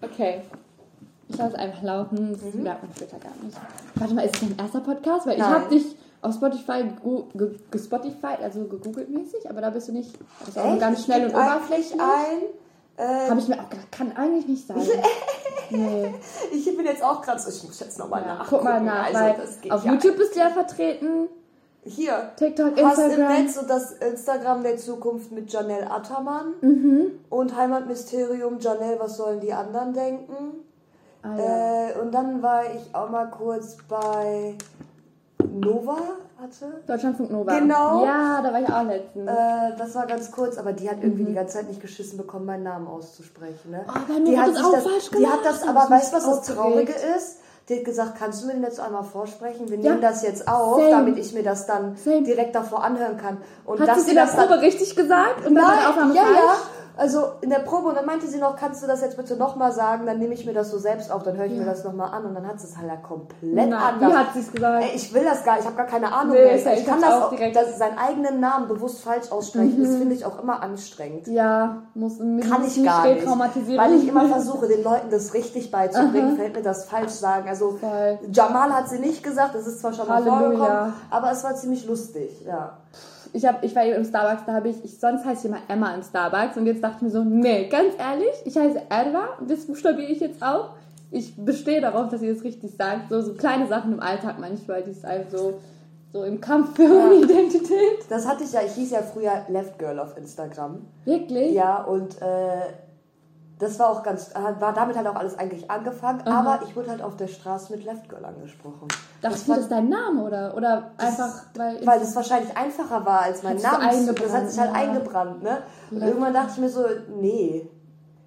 Okay. Ich lasse es einfach laufen, das mhm. merkt man später gar nicht. Warte mal, ist es dein erster Podcast? Weil Nein. ich habe dich auf Spotify gespotify, also gegoogelt mäßig, aber da bist du nicht. Das ist auch ganz schnell und oberflächlich. ein. Äh, habe ich mir auch gedacht, kann eigentlich nicht sein. nee. Ich bin jetzt auch gerade so, ich muss jetzt nochmal ja, nach. Guck mal nach, also, weil auf ja YouTube bist du ja vertreten. Hier. TikTok, Instagram. Hast im Netz so das Instagram der Zukunft mit Janelle Attermann mhm. und Heimatmysterium Janelle, was sollen die anderen denken? Ah, ja. äh, und dann war ich auch mal kurz bei Nova hatte. Deutschlandfunk Nova. Genau. Ja, da war ich auch letztens. Äh, das war ganz kurz, aber die hat irgendwie mhm. die ganze Zeit nicht geschissen bekommen, meinen Namen auszusprechen. Ne? Oh, die hat das auch das, falsch gemacht. Die hat das, aber weißt du, was das Traurige ist? Die hat gesagt, kannst du mir den jetzt einmal vorsprechen? Wir ja. nehmen das jetzt auf, Same. damit ich mir das dann Same. direkt davor anhören kann. Und hat sie in der Probe richtig gesagt? Und Nein, ja, falsch? ja. Also in der Probe und dann meinte sie noch, kannst du das jetzt bitte nochmal sagen, dann nehme ich mir das so selbst auf, dann höre ich ja. mir das nochmal an und dann hat sie es halt ja komplett Na, anders. Wie hat sie es gesagt? Ey, ich will das gar nicht, ich habe gar keine Ahnung nee, mehr. Ich, ich kann das auch, direkt. Dass seinen eigenen Namen bewusst falsch aussprechen, mhm. das finde ich auch immer anstrengend. Ja, muss kann ich gar nicht. Weil ich immer versuche, den Leuten das richtig beizubringen, fällt mir das falsch sagen. Also Voll. Jamal hat sie nicht gesagt, das ist zwar schon mal vorgekommen, aber es war ziemlich lustig, ja ich, hab, ich war eben im Starbucks, da habe ich, ich, sonst heiße ich immer Emma im Starbucks und jetzt dachte ich mir so, nee, ganz ehrlich, ich heiße Erwa und das buchstabiere ich jetzt auch. Ich bestehe darauf, dass ihr das richtig sagt. So, so kleine Sachen im Alltag manchmal, die ist einfach so, so im Kampf für ja. Identität. Das hatte ich ja, ich hieß ja früher Left Girl auf Instagram. Wirklich? Ja, und äh, das war auch ganz, war damit halt auch alles eigentlich angefangen, Aha. aber ich wurde halt auf der Straße mit Left Girl angesprochen. Dachtest du, das ist dein Name oder, oder einfach, weil. Weil das wahrscheinlich einfacher war als mein Name. Das hat sich halt ja. eingebrannt, ne? Und irgendwann dachte ich mir so, nee,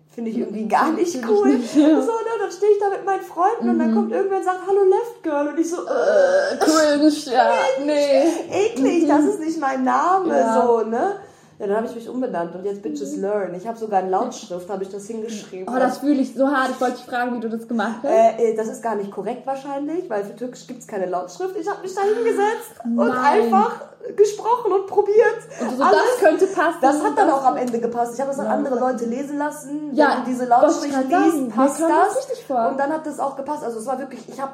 finde ich irgendwie gar nicht cool. So, ne, dann stehe ich da mit meinen Freunden mhm. und dann mhm. kommt irgendwer und sagt, hallo Left Girl und ich so, äh, cringe, ja, nee. Eklig, mhm. das ist nicht mein Name, ja. so, ne? Ja, dann habe ich mich umbenannt und jetzt Bitches. Learn. Ich habe sogar in Lautschrift habe ich das hingeschrieben. Oh, das fühle ich so hart. Ich wollte dich fragen, wie du das gemacht hast. Äh, äh das ist gar nicht korrekt wahrscheinlich, weil für Türkisch gibt es keine Lautschrift. Ich habe mich da hingesetzt Nein. und einfach gesprochen und probiert. Und so, Alles, das könnte passen. Das hat dann auch am Ende gepasst. Ich habe das an andere Leute lesen lassen. Ja, Wenn du diese Lautschrift liest, passt das. Und dann hat das auch gepasst. Also es war wirklich, ich habe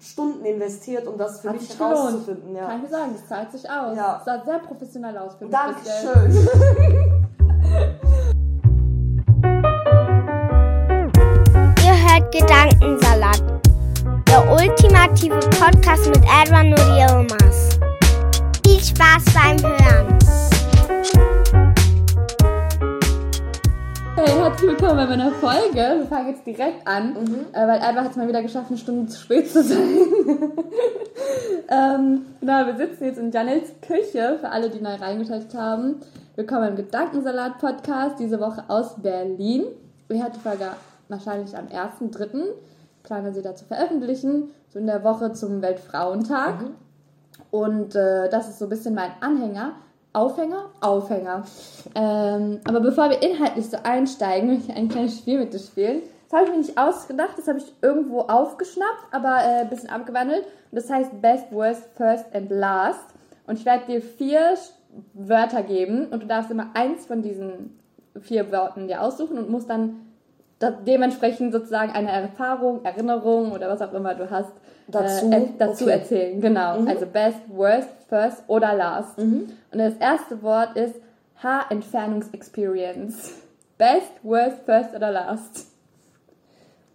Stunden investiert, um das für Hat mich herauszufinden. Ja. Kann ich sagen, das zahlt sich aus. Ja. Das sah sehr professionell aus für mich. Dankeschön. Ihr hört Gedankensalat. Der ultimative Podcast mit Edwin und Yilmaz. Viel Spaß beim Hören. Hey, herzlich willkommen bei meiner Folge. Wir fangen jetzt direkt an, mhm. äh, weil Alba hat es mal wieder geschafft, eine Stunde zu spät zu sein. ähm, genau, wir sitzen jetzt in Janels Küche, für alle, die neu reingeschaltet haben. Willkommen im Gedankensalat-Podcast, diese Woche aus Berlin. Wir hatten die Folge wahrscheinlich am 1.3. planen sie da zu veröffentlichen, so in der Woche zum Weltfrauentag. Mhm. Und äh, das ist so ein bisschen mein Anhänger Aufhänger? Aufhänger. Ähm, aber bevor wir inhaltlich so einsteigen, möchte ich ein kleines Spiel mit dir spielen. Das habe ich mir nicht ausgedacht, das habe ich irgendwo aufgeschnappt, aber äh, ein bisschen abgewandelt. Und das heißt Best, Worst, First and Last. Und ich werde dir vier Wörter geben und du darfst immer eins von diesen vier Worten dir aussuchen und musst dann dementsprechend sozusagen eine Erfahrung, Erinnerung oder was auch immer du hast, dazu, äh, dazu okay. erzählen. Genau. Mhm. Also best, worst, first oder last. Mhm. Und das erste Wort ist Haarentfernungsexperience. Best, worst, first oder last?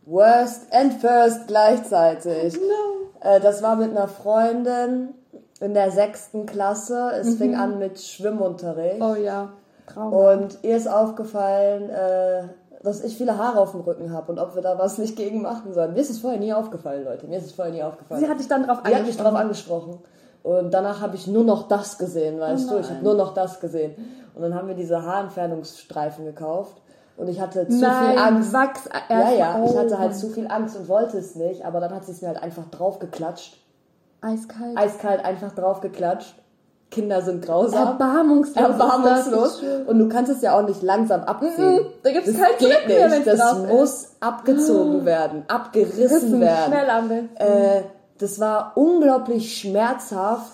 Worst and first gleichzeitig. No. Äh, das war mit einer Freundin in der sechsten Klasse. Es mhm. fing an mit Schwimmunterricht. Oh ja. Trauma. Und ihr ist aufgefallen, äh, dass ich viele Haare auf dem Rücken habe und ob wir da was nicht gegen machen sollen. Mir ist es vorher nie aufgefallen, Leute. Mir ist es vorher nie aufgefallen. Sie hat dich dann darauf angesprochen. Sie hat mich darauf angesprochen. Und danach habe ich nur noch das gesehen, weißt oh du? Ich habe nur noch das gesehen. Und dann haben wir diese Haarentfernungsstreifen gekauft. Und ich hatte zu Nein, viel Angst. Wachs. Ja, ja, ich oh hatte halt zu viel Angst und wollte es nicht, aber dann hat sie es mir halt einfach draufgeklatscht. Eiskalt. Eiskalt einfach draufgeklatscht. Kinder sind grausam. Erbarmungslos. Erbarmungslos. Und du kannst es ja auch nicht langsam abziehen. Mhm, da gibt's das kein geht mehr, nicht. Das drauf ist. muss abgezogen werden, abgerissen Rissen, werden. Schnell. Äh, das war unglaublich schmerzhaft,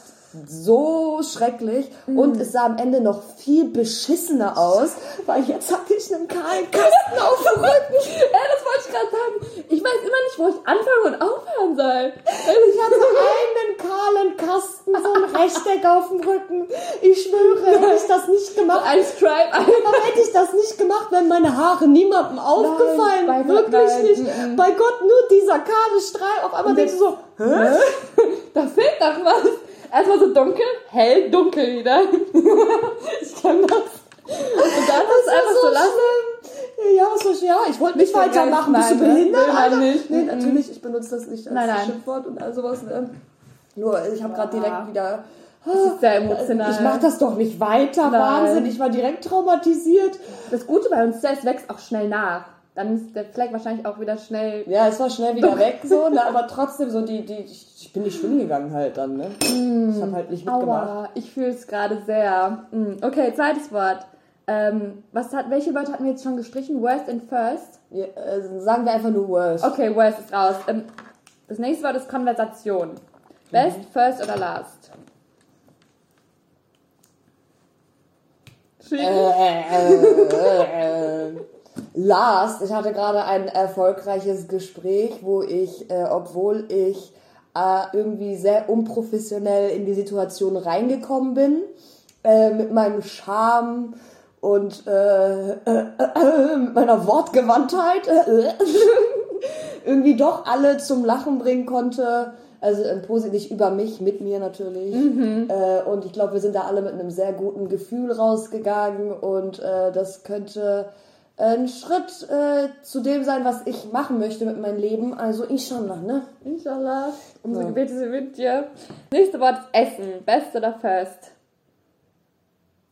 so schrecklich Mhm. und es sah am Ende noch viel beschissener aus, weil jetzt hatte ich einen kahlen Kasten auf dem Rücken. Ja, das wollte ich gerade sagen. Ich weiß immer nicht, wo ich anfangen und aufhören soll. Ich hatte einen kahlen Kasten, so ein Rechteck auf dem Rücken. Ich schwöre, hätte ich das nicht gemacht. Ein Stripe. Aber hätte ich das nicht gemacht, wären meine Haare niemandem aufgefallen. Gott, Wirklich nein. nicht. Mhm. Bei Gott nur dieser kahle Strahl. Auf einmal denkst du so, hä? Da fehlt doch was. Erstmal so dunkel, hell, dunkel wieder. ich kann das. Und dann ist es einfach so lassen. schlimm. Ja, was soll ich, ja, ich wollte nicht so weitermachen. Bist du Nein, behindert? man Alter? nicht. Nee, Mhm. natürlich, ich benutze das nicht als Nein, nein. Schimpfwort und all sowas. Ne? Nur, ich habe gerade direkt wieder... Das ist sehr emotional. Ich mach das doch nicht weiter, Nein. Wahnsinn. Ich war direkt traumatisiert. Das Gute bei uns ist, es wächst auch schnell nach. Dann ist der Fleck wahrscheinlich auch wieder schnell. Ja, es war schnell wieder weg, so, ne, aber trotzdem so die, die, ich bin nicht schwimmen gegangen halt dann, ne? Ich habe halt nicht mitgemacht. Aua, ich fühle es gerade sehr. Mm, Okay, zweites Wort. Ähm, was hat, welche Wörter hatten wir jetzt schon gestrichen? Worst and first? Ja, äh, sagen wir einfach nur worst. Okay, worst ist raus. Ähm, das nächste Wort ist Konversation. Best, first oder last? Schwierig. Äh, äh, äh, last, ich hatte gerade ein erfolgreiches Gespräch, wo ich, äh, obwohl ich äh, irgendwie sehr unprofessionell in die Situation reingekommen bin, äh, mit meinem Charme und äh, äh, äh, mit meiner Wortgewandtheit äh, irgendwie doch alle zum Lachen bringen konnte. Also im Posit nicht über mich, mit mir natürlich. Äh, und ich glaube, wir sind da alle mit einem sehr guten Gefühl rausgegangen und äh, das könnte ein Schritt äh, zu dem sein, was ich machen möchte mit meinem Leben. Also inshallah, ne? Inshallah. Unsere Ja. Gebete sind mit dir. Nächste Wort ist Essen. Best oder first?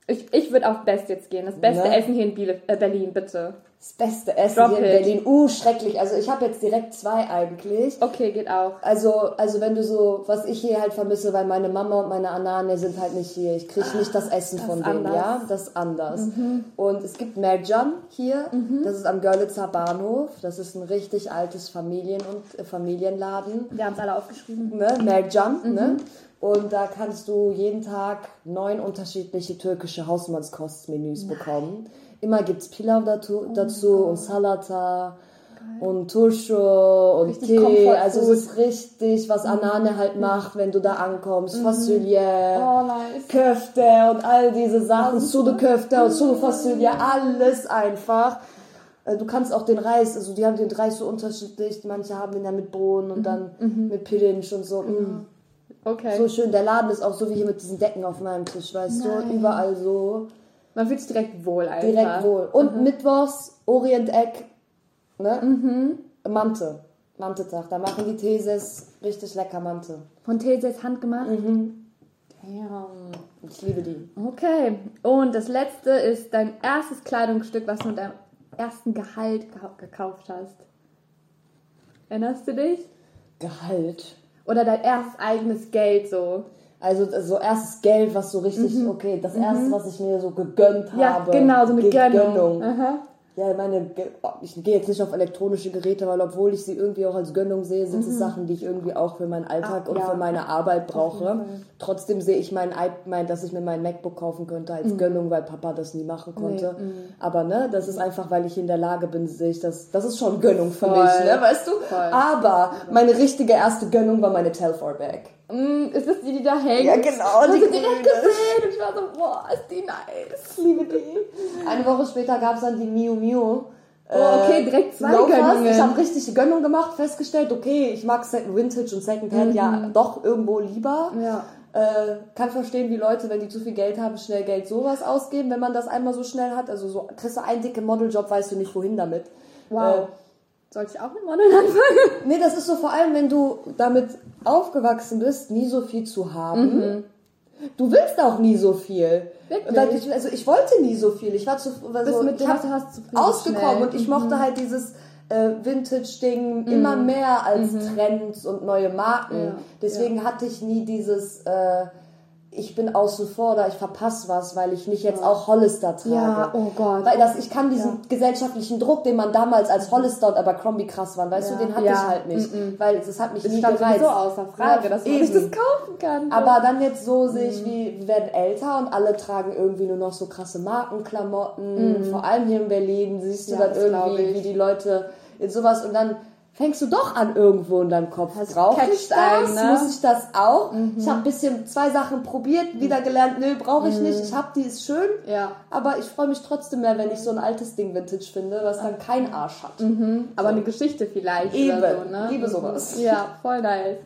Ich, ich würde auf Best jetzt gehen. Das beste Ne? Essen hier in Biele, äh, Berlin, bitte. Das beste Essen Drop hier in it. Berlin. Uh, schrecklich. Also ich habe jetzt direkt zwei eigentlich. Okay, geht auch. Also, also wenn du so, was ich hier halt vermisse, weil meine Mama und meine Anane sind halt nicht hier. Ich kriege nicht das Essen von ist denen, anders. ja. Das ist anders. Und es gibt Merjan hier. Das ist am Görlitzer Bahnhof. Das ist ein richtig altes Familien- und äh, Familienladen. Wir haben es alle aufgeschrieben. Ne? Merjan, ne? Und da kannst du jeden Tag neun unterschiedliche türkische Hausmannskostmenüs bekommen. Immer gibt's Pilav dazu, Oh dazu und Salata und Turşu und Richtig Tee. Also es ist richtig, was Anane halt macht, wenn du da ankommst. Fasulye, Oh, nice. Köfte und all diese Sachen. Sude Köfte und Sude Fasulye, alles einfach. Äh, Du kannst auch den Reis, also die haben den Reis so unterschiedlich. Manche haben den ja mit Bohnen und dann mit Pirinç und so. Mm. Okay. So schön. Der Laden ist auch so wie hier mit diesen Decken auf meinem Tisch, weißt du? Überall so. Man fühlt sich direkt wohl einfach. Direkt wohl. Und mittwochs Orient-Eck, ne? Mante. Mante-Tag. Da machen die Theses richtig lecker Mante. Von Teses handgemacht? Mhm. Damn. Ich liebe die. Okay. Und das letzte ist dein erstes Kleidungsstück, was du mit deinem ersten Gehalt geka- gekauft hast. Erinnerst du dich? Gehalt. Oder dein erstes eigenes Geld so. Also so erstes Geld, was so richtig, okay, das erste, was ich mir so gegönnt Ja, habe. genau, so eine Gönnung. Aha. Ja, meine, ich gehe jetzt nicht auf elektronische Geräte, weil obwohl ich sie irgendwie auch als Gönnung sehe, sind es Sachen, die ich irgendwie auch für meinen Alltag Ah, und ja. für meine Arbeit brauche. Trotzdem sehe ich mein, mein, dass ich mir mein MacBook kaufen könnte als Mhm. Gönnung, weil Papa das nie machen konnte. Aber ne, das ist einfach, weil ich in der Lage bin, sehe ich das. Das ist schon Gönnung für Voll. mich, ne, weißt du? Voll. Aber meine richtige erste Gönnung war meine Telfar Bag. Mm, ist das die, die da hängt? Ja, genau, Hast die du direkt grüne. gesehen und ich war so, boah, ist die nice. Ich liebe die. Eine Woche später gab es dann die Miu Miu. Oh, okay, direkt zwei Loafers. Gönnungen. Ich habe richtig die Gönnung gemacht, festgestellt, okay, ich mag Second Vintage und Secondhand ja doch irgendwo lieber. Mhm. Ja. Äh, kann verstehen, wie Leute, wenn die zu viel Geld haben, schnell Geld sowas ausgeben, wenn man das einmal so schnell hat. Also so kriegst du einen dicken Modeljob, weißt du nicht wohin damit. Wow. Äh, Sollte ich auch mit Modeln anfangen? Nee, das ist so vor allem, wenn du damit aufgewachsen bist, nie so viel zu haben. Mhm. Du willst auch nie so viel. Wirklich? Ich, also ich wollte nie so viel. Ich war zu, also mit ich hab hast, ausgekommen schnell. und ich Mhm. mochte halt dieses äh, Vintage-Ding immer mehr als Trends und neue Marken. Mhm. Ja, Deswegen hatte ich nie dieses, äh, ich bin außen vor oder ich verpasse was, weil ich nicht jetzt auch Hollister trage. Ja, oh Gott. Weil das, ich kann diesen gesellschaftlichen Druck, den man damals als Hollister und Abercrombie krass waren, weißt Ja. du, den hatte Ja, ich halt nicht. Weil das hat mich Das nie stand gereizt. sowieso außer Frage, Ja, dass man sich eben. das kaufen kann. Aber dann jetzt so sehe ich, wie wir werden älter und alle tragen irgendwie nur noch so krasse Markenklamotten. Vor allem hier in Berlin siehst du. Ja, dann irgendwie, wie die Leute in sowas und dann fängst du doch an irgendwo in deinem Kopf. Das Brauche ich das? einen, ne? Mhm. Muss ich das auch? Ich habe ein bisschen zwei Sachen probiert, wieder gelernt, nö, brauche ich nicht. Ich habe die, ist schön. Mhm. Ja. Aber ich freue mich trotzdem mehr, wenn ich so ein altes Ding Vintage finde, was dann keinen Arsch hat. Aber eine Geschichte vielleicht Eben. oder so, ne? Liebe sowas. Ja, voll nice.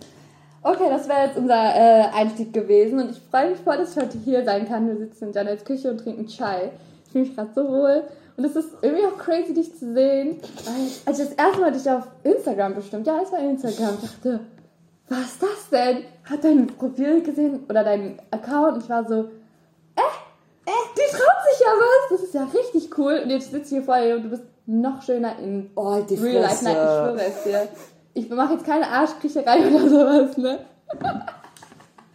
Okay, das wäre jetzt unser äh, Einstieg gewesen und ich freue mich voll, dass ich heute hier sein kann. Wir sitzen in Janets Küche und trinken Chai. Ich fühle mich gerade so wohl. Und es ist irgendwie auch crazy, dich zu sehen. Als ich das erste Mal dich auf Instagram bestimmt, ja, es war Instagram, dachte, was ist das denn? Hat dein Profil gesehen oder dein Account und ich war so, äh, äh, die traut sich ja was. Das ist ja richtig cool. Und jetzt sitze ich hier vor dir und du bist noch schöner in Oh, die Real Life. Nein, ich schwöre es dir. Ich mache jetzt keine Arschkriecherei oder sowas, ne?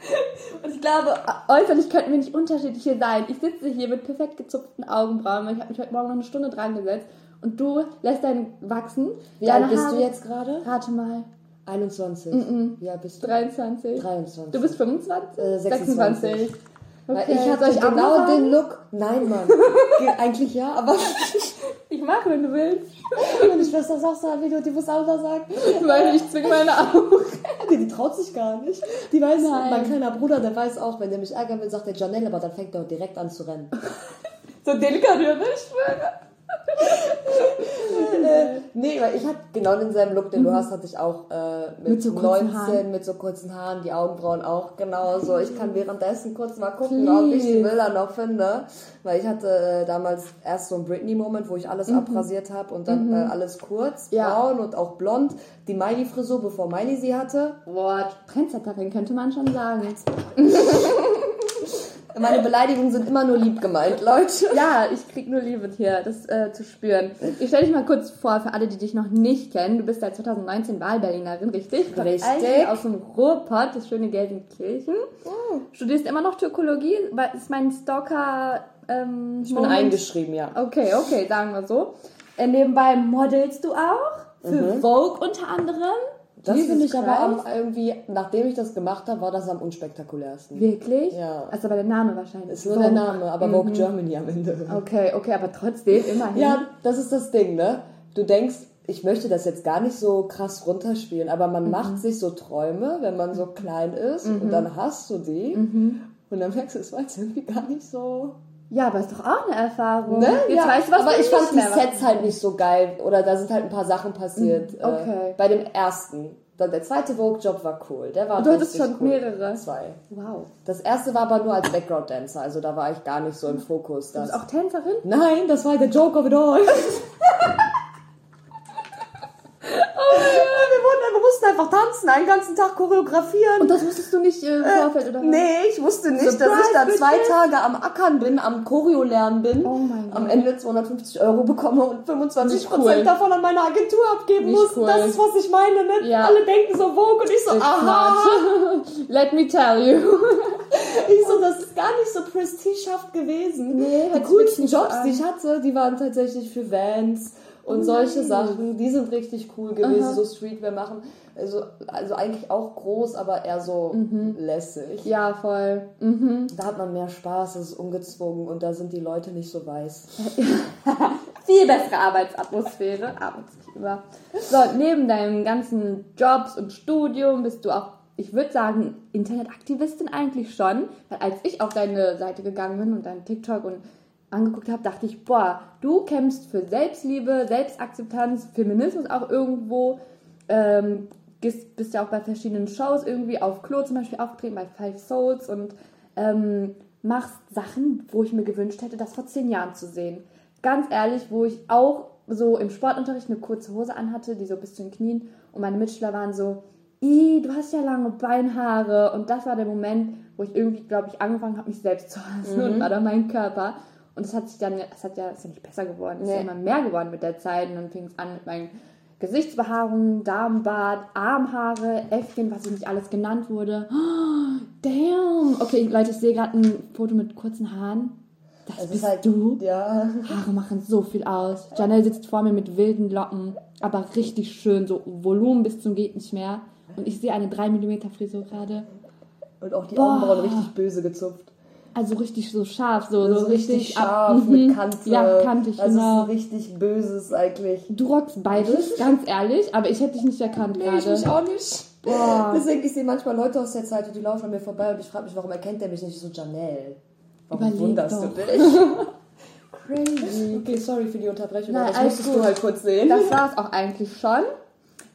Und ich glaube, äußerlich könnten wir nicht unterschiedlich hier sein. Ich sitze hier mit perfekt gezupften Augenbrauen, weil ich habe mich heute Morgen noch eine Stunde dran gesetzt. Und du lässt deinen wachsen. Wie Deine alt bist Haare- du jetzt gerade? Rate mal. 21. Wie alt bist du? 23. 23. Du bist 25? Äh, 26. Weil Okay. ich hatte auch genau mal den? Look. Nein, Mann. Ge- Eigentlich ja, aber Ich mag, wenn du willst. meine Schwester auch so, wie du die muss auch da sagen. Weil ich zwinge meine Augen. Die, die traut sich gar nicht. Die weiß, Nein. mein kleiner Bruder, der weiß auch, wenn der mich ärgern will, sagt der Janelle, aber dann fängt er direkt an zu rennen. So delikat? Ich schwöre. Äh, nee, weil ich hatte genau denselben Look, den du hast, hatte ich auch äh, mit, Mhm. Mit so kurzen 19, Haaren. mit so kurzen Haaren, die Augenbrauen auch genauso. Ich kann währenddessen kurz mal gucken, ob ich die Please. Bilder noch finde. Weil ich hatte äh, damals erst so einen Britney-Moment, wo ich alles abrasiert habe und dann äh, alles kurz, Mhm. Ja. braun und auch blond. Die Miley-Frisur, bevor Miley sie hatte. Boah, Trendsetterin könnte man schon sagen. Meine Beleidigungen sind immer nur lieb gemeint, Leute. Ja, ich krieg nur Liebe hier, das äh, zu spüren. Ich stelle dich mal kurz vor, für alle, die dich noch nicht kennen. Du bist seit 2019 Wahlberlinerin, richtig? Richtig. Aus dem Ruhrpott, das schöne Gelsenkirchen. Studierst immer noch Türkologie? Ist mein Stalker... Ähm, Ich bin eingeschrieben, ja. Okay, okay, sagen wir so. Äh, nebenbei modelst du auch? Für Vogue unter anderem? Das Jesus finde ich aber am, irgendwie, nachdem ich das gemacht habe, war das am unspektakulärsten. Wirklich? Ja. Also aber der Name wahrscheinlich. Ist nur der Name, aber Vogue Germany am Ende. Okay, okay, aber trotzdem immerhin. Ja, das ist das Ding, ne? Du denkst, ich möchte das jetzt gar nicht so krass runterspielen, aber man macht sich so Träume, wenn man so klein ist und dann hast du die und dann merkst du, es war jetzt irgendwie gar nicht so. Ja, aber ist doch auch eine Erfahrung. Ne? Jetzt ja, weißt du, was aber ich fand die Sets halt nicht so geil oder da sind halt ein paar Sachen passiert. Mhm, okay. Äh, bei dem ersten. Dann der zweite Vogue-Job war cool. Der war Du hattest schon cool. mehrere. Zwei. Wow. Das erste war aber nur als Background-Dancer, also da war ich gar nicht so im Fokus. Du bist auch Tänzerin? Nein, das war der Joke of it all. wir, einfach tanzen, einen ganzen Tag choreografieren. Und das wusstest du nicht äh, im Vorfeld, oder? was? Nee, ich wusste nicht, Surprise, dass ich da zwei bitches. Tage am Ackern bin, am Choreo lernen bin, Oh am. Ende 250 Euro bekomme und 25 Nicht Prozent cool. davon an meine Agentur abgeben Nicht muss. cool. Das ist, was ich meine, ne? Ja. Alle denken so Vogue und ich so, It's aha. not. Let me tell you. Ich so, das ist gar nicht so prestigehaft gewesen. Nee, die coolsten Jobs, sagen. die ich hatte, die waren tatsächlich für Vans und solche nice. Sachen. Die sind richtig cool gewesen, Aha. so Streetwear machen. Also, also eigentlich auch groß, aber eher so lässig. Ja, voll. Mhm. Da hat man mehr Spaß, es ist ungezwungen und da sind die Leute nicht so weiß. Viel bessere Arbeitsatmosphäre, Arbeitsklima. So, neben deinen ganzen Jobs und Studium bist du auch, ich würde sagen, Internetaktivistin eigentlich schon. Weil als ich auf deine Seite gegangen bin und deinen TikTok und angeguckt habe, dachte ich, boah, du kämpfst für Selbstliebe, Selbstakzeptanz, Feminismus auch irgendwo. Ähm, bist ja auch bei verschiedenen Shows irgendwie auf Klo zum Beispiel aufgetreten, bei Five Souls und ähm, machst Sachen, wo ich mir gewünscht hätte, das vor zehn Jahren zu sehen. Ganz ehrlich, wo ich auch so im Sportunterricht eine kurze Hose anhatte, die so bis zu den Knien und meine Mitschüler waren so, i, du hast ja lange Beinhaare. Und das war der Moment, wo ich irgendwie, glaube ich, angefangen habe, mich selbst zu hassen und war dann mein Körper. Und es hat sich dann, es hat ja, ist ja nicht besser geworden, es ist ja Nee. immer mehr geworden mit der Zeit. Und dann fing es an mit meinen Gesichtsbehaarungen, Darmbart, Armhaare, Äffchen, was nicht alles genannt wurde. Oh, damn! Okay, Leute, ich sehe gerade ein Foto mit kurzen Haaren. Das Es bist ist halt, du. Ja. Haare machen so viel aus. Janelle sitzt vor mir mit wilden Locken, aber richtig schön, so Volumen bis zum geht nicht mehr. Und ich sehe eine 3 mm Frisur gerade. Und auch die Boah. Augenbrauen richtig böse gezupft. Also richtig so scharf, so, So, richtig ab- scharf Mhm. mit Kante. Ja, kantig, also genau. es ist richtig böses eigentlich. Du rockst beides, ganz ehrlich, aber ich hätte dich nicht erkannt gerade. auch nicht. Boah. Deswegen, ich sehe manchmal Leute aus der Zeit und die laufen an mir vorbei und ich frage mich, warum erkennt der mich nicht so Janelle? Warum Überleg wunderst doch. du dich? Crazy. Okay, sorry für die Unterbrechung, Nein, aber das musstest gut. du halt kurz sehen. Das war's auch eigentlich schon.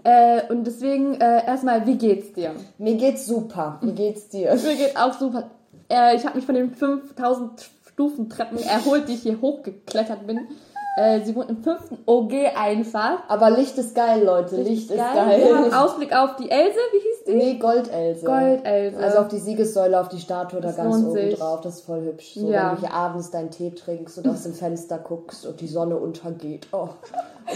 Äh, und deswegen äh, erstmal, wie geht's dir? Mir geht's super. Wie geht's dir? Mir geht's auch super. Äh, ich habe mich von den 5000 Stufentreppen erholt, die ich hier hochgeklettert bin. Äh, sie wohnt im fünften OG einfach. Aber Licht ist geil, Leute. Licht ist Wir geil. haben Ausblick auf die Else, wie hieß die? Nee, Goldelse. Goldelse. Also auf die Siegessäule, auf die Statue da Das ganz lohnt oben sich. drauf. Das ist voll hübsch. So, Ja. wenn du hier abends deinen Tee trinkst und aus dem Fenster guckst und die Sonne untergeht. Oh.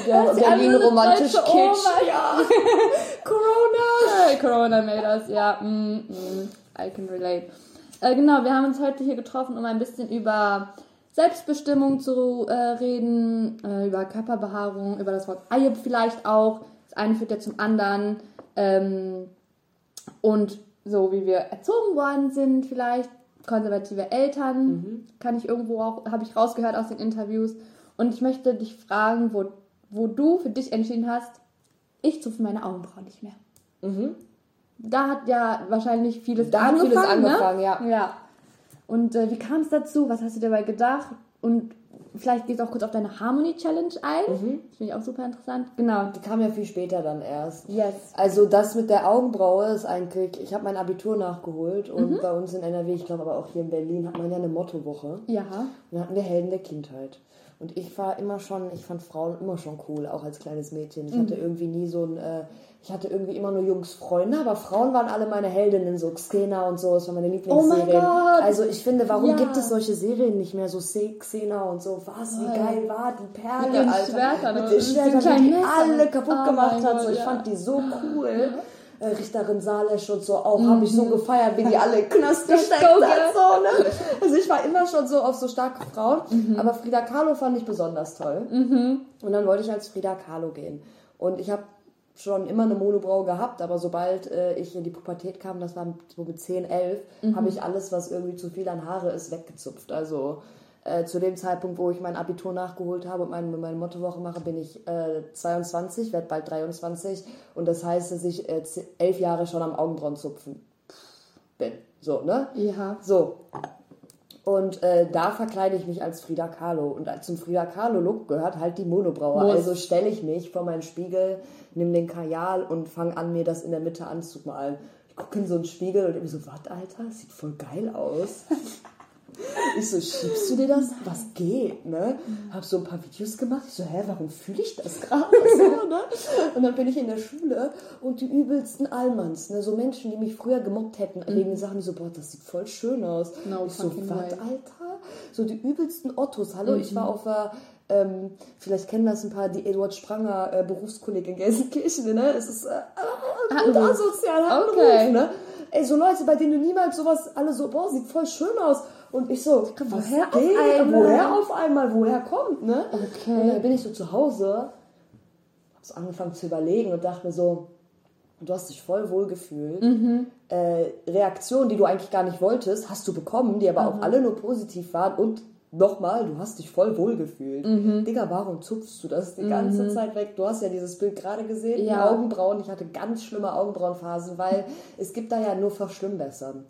Ja Berlin romantisch Kitsch. Oma. Ja. Corona. Corona made us, ja. Mm, mm, I can relate. Äh, genau, wir haben uns heute hier getroffen, um ein bisschen über Selbstbestimmung zu äh, reden, äh, über Körperbehaarung, über das Wort Ayeb vielleicht auch. Das eine führt ja zum anderen. Ähm, und so wie wir erzogen worden sind, vielleicht konservative Eltern, kann ich irgendwo auch, habe ich rausgehört aus den Interviews. Und ich möchte dich fragen, wo, wo du für dich entschieden hast, ich zupfe meine Augenbrauen nicht mehr. Da hat ja wahrscheinlich vieles. Da hat vieles angefangen, ne? ja. ja. Und äh, wie kam es dazu? Was hast du dabei gedacht? Und vielleicht gehst du auch kurz auf deine Harmony Challenge ein. Mhm. Das finde ich auch super interessant. Genau. Die kam ja viel später dann erst. Yes. Also das mit der Augenbraue ist eigentlich, ich habe mein Abitur nachgeholt und Mhm. bei uns in NRW, ich glaube aber auch hier in Berlin, hat man ja eine Mottowoche. Ja. Und dann hatten wir Helden der Kindheit. Und ich war immer schon, ich fand Frauen immer schon cool, auch als kleines Mädchen. Ich Mhm. hatte irgendwie nie so ein, äh, ich hatte irgendwie immer nur Jungsfreunde, aber Frauen waren alle meine Heldinnen, so Xena und so, das war meine Lieblingsserien. Oh Gott. Also ich finde, warum Ja. gibt es solche Serien nicht mehr, so Xena und so, was, wie geil war die Perle, Mit den Alter. Schwertern Mit den Schwertern, die die alle kaputt Oh gemacht hat. So, ich ja. fand die so cool. Äh, Richterin Salesch und so auch, habe ich so gefeiert, wie die alle Knast gesteckt Mhm. Hat. So, ne? Also ich war immer schon so auf so starke Frauen, Mhm. aber Frida Kahlo fand ich besonders toll. Und dann wollte ich als Frida Kahlo gehen. Und ich habe schon immer eine Monobraue gehabt, aber sobald äh, ich in die Pubertät kam, das war so mit 10, 11, Mhm. habe ich alles, was irgendwie zu viel an Haare ist, weggezupft. Also äh, zu dem Zeitpunkt, wo ich mein Abitur nachgeholt habe und meine, meine Mottowoche mache, bin ich äh, 22, werde bald 23. Und das heißt, dass ich äh, elf Jahre schon am Augenbrauenzupfen bin. So, ne? Ja. So. Und äh, da verkleide ich mich als Frida Kahlo. Und zum Frida Kahlo-Look gehört halt die Monobraue. Muss. Also stelle ich mich vor meinen Spiegel, nimm den Kajal und fange an, mir das in der Mitte anzumalen. Ich gucke in so einen Spiegel und mir so, was, Alter, sieht voll geil aus. Ich so, schiebst du dir das? Was geht, ne? Hab so ein paar Videos gemacht. Ich so, hä, warum fühle ich das gerade so, ne? Und dann bin ich in der Schule und die übelsten Allmanns, ne? So Menschen, die mich früher gemobbt hätten, wegen Sachen, die so, boah, das sieht voll schön aus. No ich so, was. Alter? So die übelsten Ottos. Hallo, ich war auf der, ähm, vielleicht kennen das ein paar, die Eduard Spranger äh, Berufskolleg in Gelsenkirchen, ne? Es ist äh, äh, gut Beruf. asozial, Okay. Ruf, ne? Ey, so Leute, bei denen du niemals sowas, alle so, boah, sieht voll schön aus. Und ich so, woher auf einmal? Woher auf einmal? Woher kommt, ne? Okay. Und dann bin ich so zu Hause, hab so angefangen zu überlegen und dachte mir so, du hast dich voll wohl gefühlt. Mhm. Äh, Reaktionen, die du eigentlich gar nicht wolltest, hast du bekommen, die aber auch alle nur positiv waren und nochmal, du hast dich voll wohl gefühlt. Mhm. Digga, warum zupfst du das die ganze Zeit weg? Du hast ja dieses Bild gerade gesehen, die Ja. Augenbrauen. Ich hatte ganz schlimme Augenbrauenphasen, weil es gibt da ja nur Verschlimmbessern.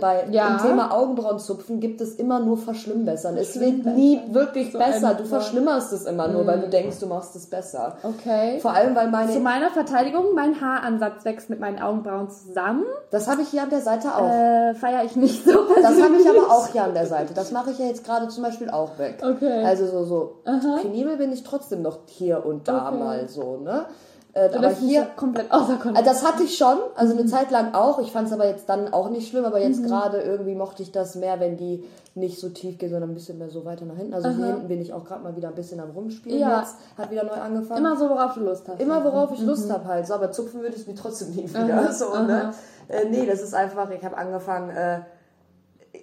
Bei Mhm. Ja. dem Thema Augenbrauenzupfen gibt es immer nur Verschlimmbessern. Es wird nie wirklich So besser. Du verschlimmerst es immer nur, weil du denkst, du machst es besser. Okay. Vor allem, weil meine... Zu meiner Verteidigung, mein Haaransatz wächst mit meinen Augenbrauen zusammen. Das habe ich hier an der Seite auch. Äh, Feiere ich nicht so Das habe ich aber auch hier an der Seite. Das mache ich ja jetzt gerade zum Beispiel auch weg. Okay. Also so, so penibel bin ich trotzdem noch hier und da Okay. mal so, ne? Äh, aber hier komplett außer Kontext. Also das hatte ich schon, also eine Zeit lang auch. Ich fand es aber jetzt dann auch nicht schlimm, aber jetzt mhm. gerade irgendwie mochte ich das mehr, wenn die nicht so tief gehen, sondern ein bisschen mehr so weiter nach hinten. Also Aha. hier hinten bin ich auch gerade mal wieder ein bisschen am Rumspielen ja. jetzt. Hat wieder neu angefangen. Immer so, worauf du Lust hast. Immer, worauf ich Lust mhm. habe halt. So, aber zupfen würde ich mir trotzdem nie wieder. Aha. So, ne? Äh, nee, das ist einfach, ich habe angefangen... Äh,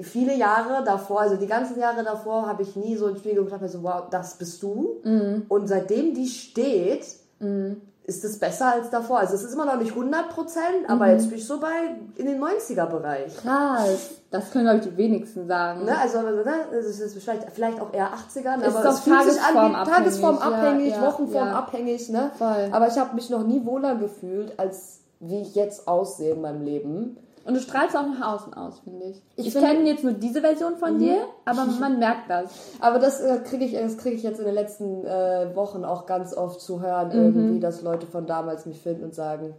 viele Jahre davor, also die ganzen Jahre davor, habe ich nie so ins Spiegel gedacht, so, wow, das bist du. Mhm. Und seitdem die steht, mhm ist es besser als davor. Also es ist immer noch nicht 100 Prozent, aber mhm. jetzt bin ich so bei in den 90er-Bereich. Krass. Das können, glaube ich, die wenigsten sagen. Ne? Also ne? es ist vielleicht, vielleicht auch eher 80er, ne? aber es fühlt sich an wie tagesformabhängig, ja, ja, wochenformabhängig. Ja. Ne? Voll. Aber ich habe mich noch nie wohler gefühlt, als wie ich jetzt aussehe in meinem Leben. Und du strahlst auch nach außen aus, finde ich. Ich, ich kenne jetzt nur diese Version von mhm. dir, aber man merkt das. Aber das äh, kriege ich, das ich jetzt in den letzten äh, Wochen auch ganz oft zu hören, mhm. irgendwie, dass Leute von damals mich finden und sagen,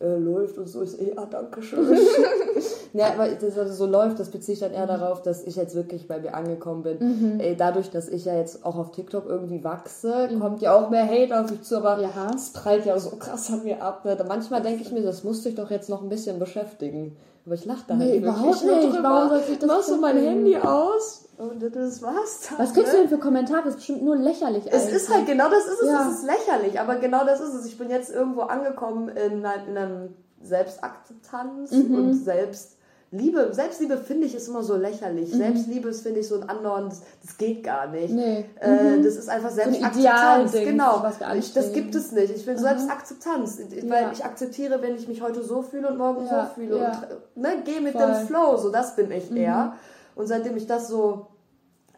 äh, läuft und so ist eh, ah, danke schön. ja, aber das also so läuft, das beziehe ich dann eher mhm. darauf, dass ich jetzt wirklich bei mir angekommen bin. Mhm. Ey, dadurch, dass ich ja jetzt auch auf TikTok irgendwie wachse, mhm. kommt ja auch mehr Hate auf mich zu, aber es prallt ja so krass an mir ab. Ne? Manchmal denke ich mir, das musste ich doch jetzt noch ein bisschen beschäftigen. Aber ich lache da nee, halt überhaupt nicht. Drüber. Warum soll ich das Machst du mein Handy aus? Und das war's dann. Was kriegst du denn für Kommentare? Das ist bestimmt nur lächerlich. Es eigentlich. ist halt, genau das ist es. Ja. Es ist lächerlich. Aber genau das ist es. Ich bin jetzt irgendwo angekommen in, in einem Selbstakzeptanz mhm. und Selbst Liebe, Selbstliebe finde ich ist immer so lächerlich. Mhm. Selbstliebe ist, finde ich, so ein anderen, das, das geht gar nicht. Nee. Äh, mhm. das ist einfach Selbstakzeptanz. So genau. Ich, das gibt es nicht. Ich will mhm. Selbstakzeptanz. Ja. Weil ich akzeptiere, wenn ich mich heute so fühle und morgen ja. so fühle. Ja. Und ne, gehe mit Voll. dem Flow. So, das bin ich eher. Mhm. Und seitdem ich das so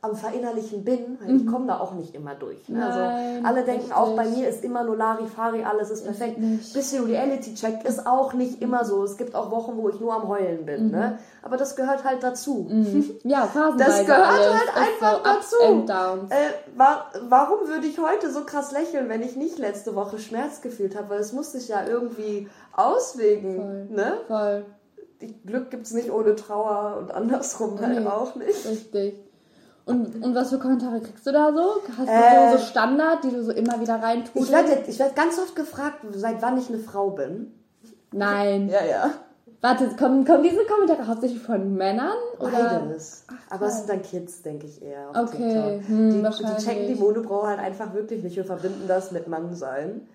am Verinnerlichen bin, mhm. ich komme da auch nicht immer durch. Ne? Also, Nein, alle denken richtig. auch, bei mir ist immer nur Larifari, alles ist perfekt. Ist Bisschen Reality-Check ist auch nicht immer so. Es gibt auch Wochen, wo ich nur am Heulen bin. Mhm. Ne? Aber das gehört halt dazu. Mhm. Ja, phasenweise Das gehört alles. halt einfach so dazu. Äh, wa warum würde ich heute so krass lächeln, wenn ich nicht letzte Woche Schmerz gefühlt habe? Weil es muss sich ja irgendwie auswegen. Voll. Ne? Voll. Glück gibt es nicht ohne Trauer und andersrum halt auch nicht. Richtig. Und, und was für Kommentare kriegst du da so? Hast du äh, so, Standard, die du so immer wieder reintust? Ich werde ich werd ganz oft gefragt, seit wann ich eine Frau bin. Nein. Ja, ja. Warte, kommen, kommen diese Kommentare hauptsächlich von Männern? Oder? Beides. Ach, Aber es sind dann Kids, denke ich eher. okay. Hm, die, die checken die Monobrau halt einfach wirklich nicht und verbinden das mit Mannsein.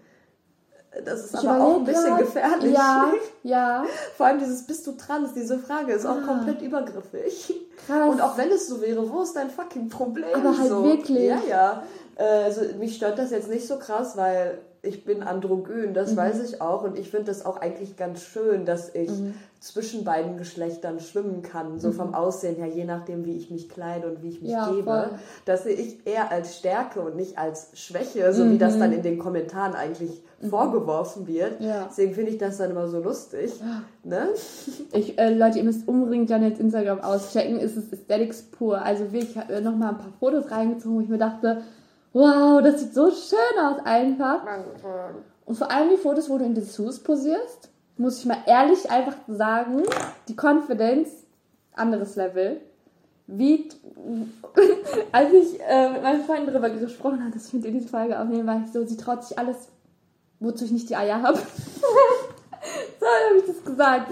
Das ist ich aber auch ein bisschen grad. gefährlich. Ja, ja. Vor allem dieses Bist du trans? Diese Frage ist auch ah. komplett übergriffig. Krass. Und auch wenn es so wäre, wo ist dein fucking Problem? Aber halt so. wirklich. Ja, ja. Äh, also mich stört das jetzt nicht so krass, weil ich bin androgyn, das mhm. weiß ich auch. Und ich finde das auch eigentlich ganz schön, dass ich mhm. zwischen beiden Geschlechtern schwimmen kann. So mhm. vom Aussehen her, je nachdem, wie ich mich kleide und wie ich mich ja, gebe. Voll. Das sehe ich eher als Stärke und nicht als Schwäche, so wie das mhm. dann in den Kommentaren eigentlich mhm. vorgeworfen wird. Ja. Deswegen finde ich das dann immer so lustig. Ne? Ich, äh, Leute, ihr müsst unbedingt Janets Instagram auschecken. Es ist Aesthetics pur. Also wirklich, ich habe nochmal ein paar Fotos reingezogen, wo ich mir dachte, wow, das sieht so schön aus einfach. Und vor allem die Fotos, wo du in Dessous posierst, muss ich mal ehrlich einfach sagen, die Confidence, anderes Level. Wie, als ich äh, mit meinen Freunden darüber gesprochen habe, dass ich mit ihr diese Folge aufnehmen, war ich so, sie traut sich alles, wozu ich nicht die Eier habe. so habe ich das gesagt.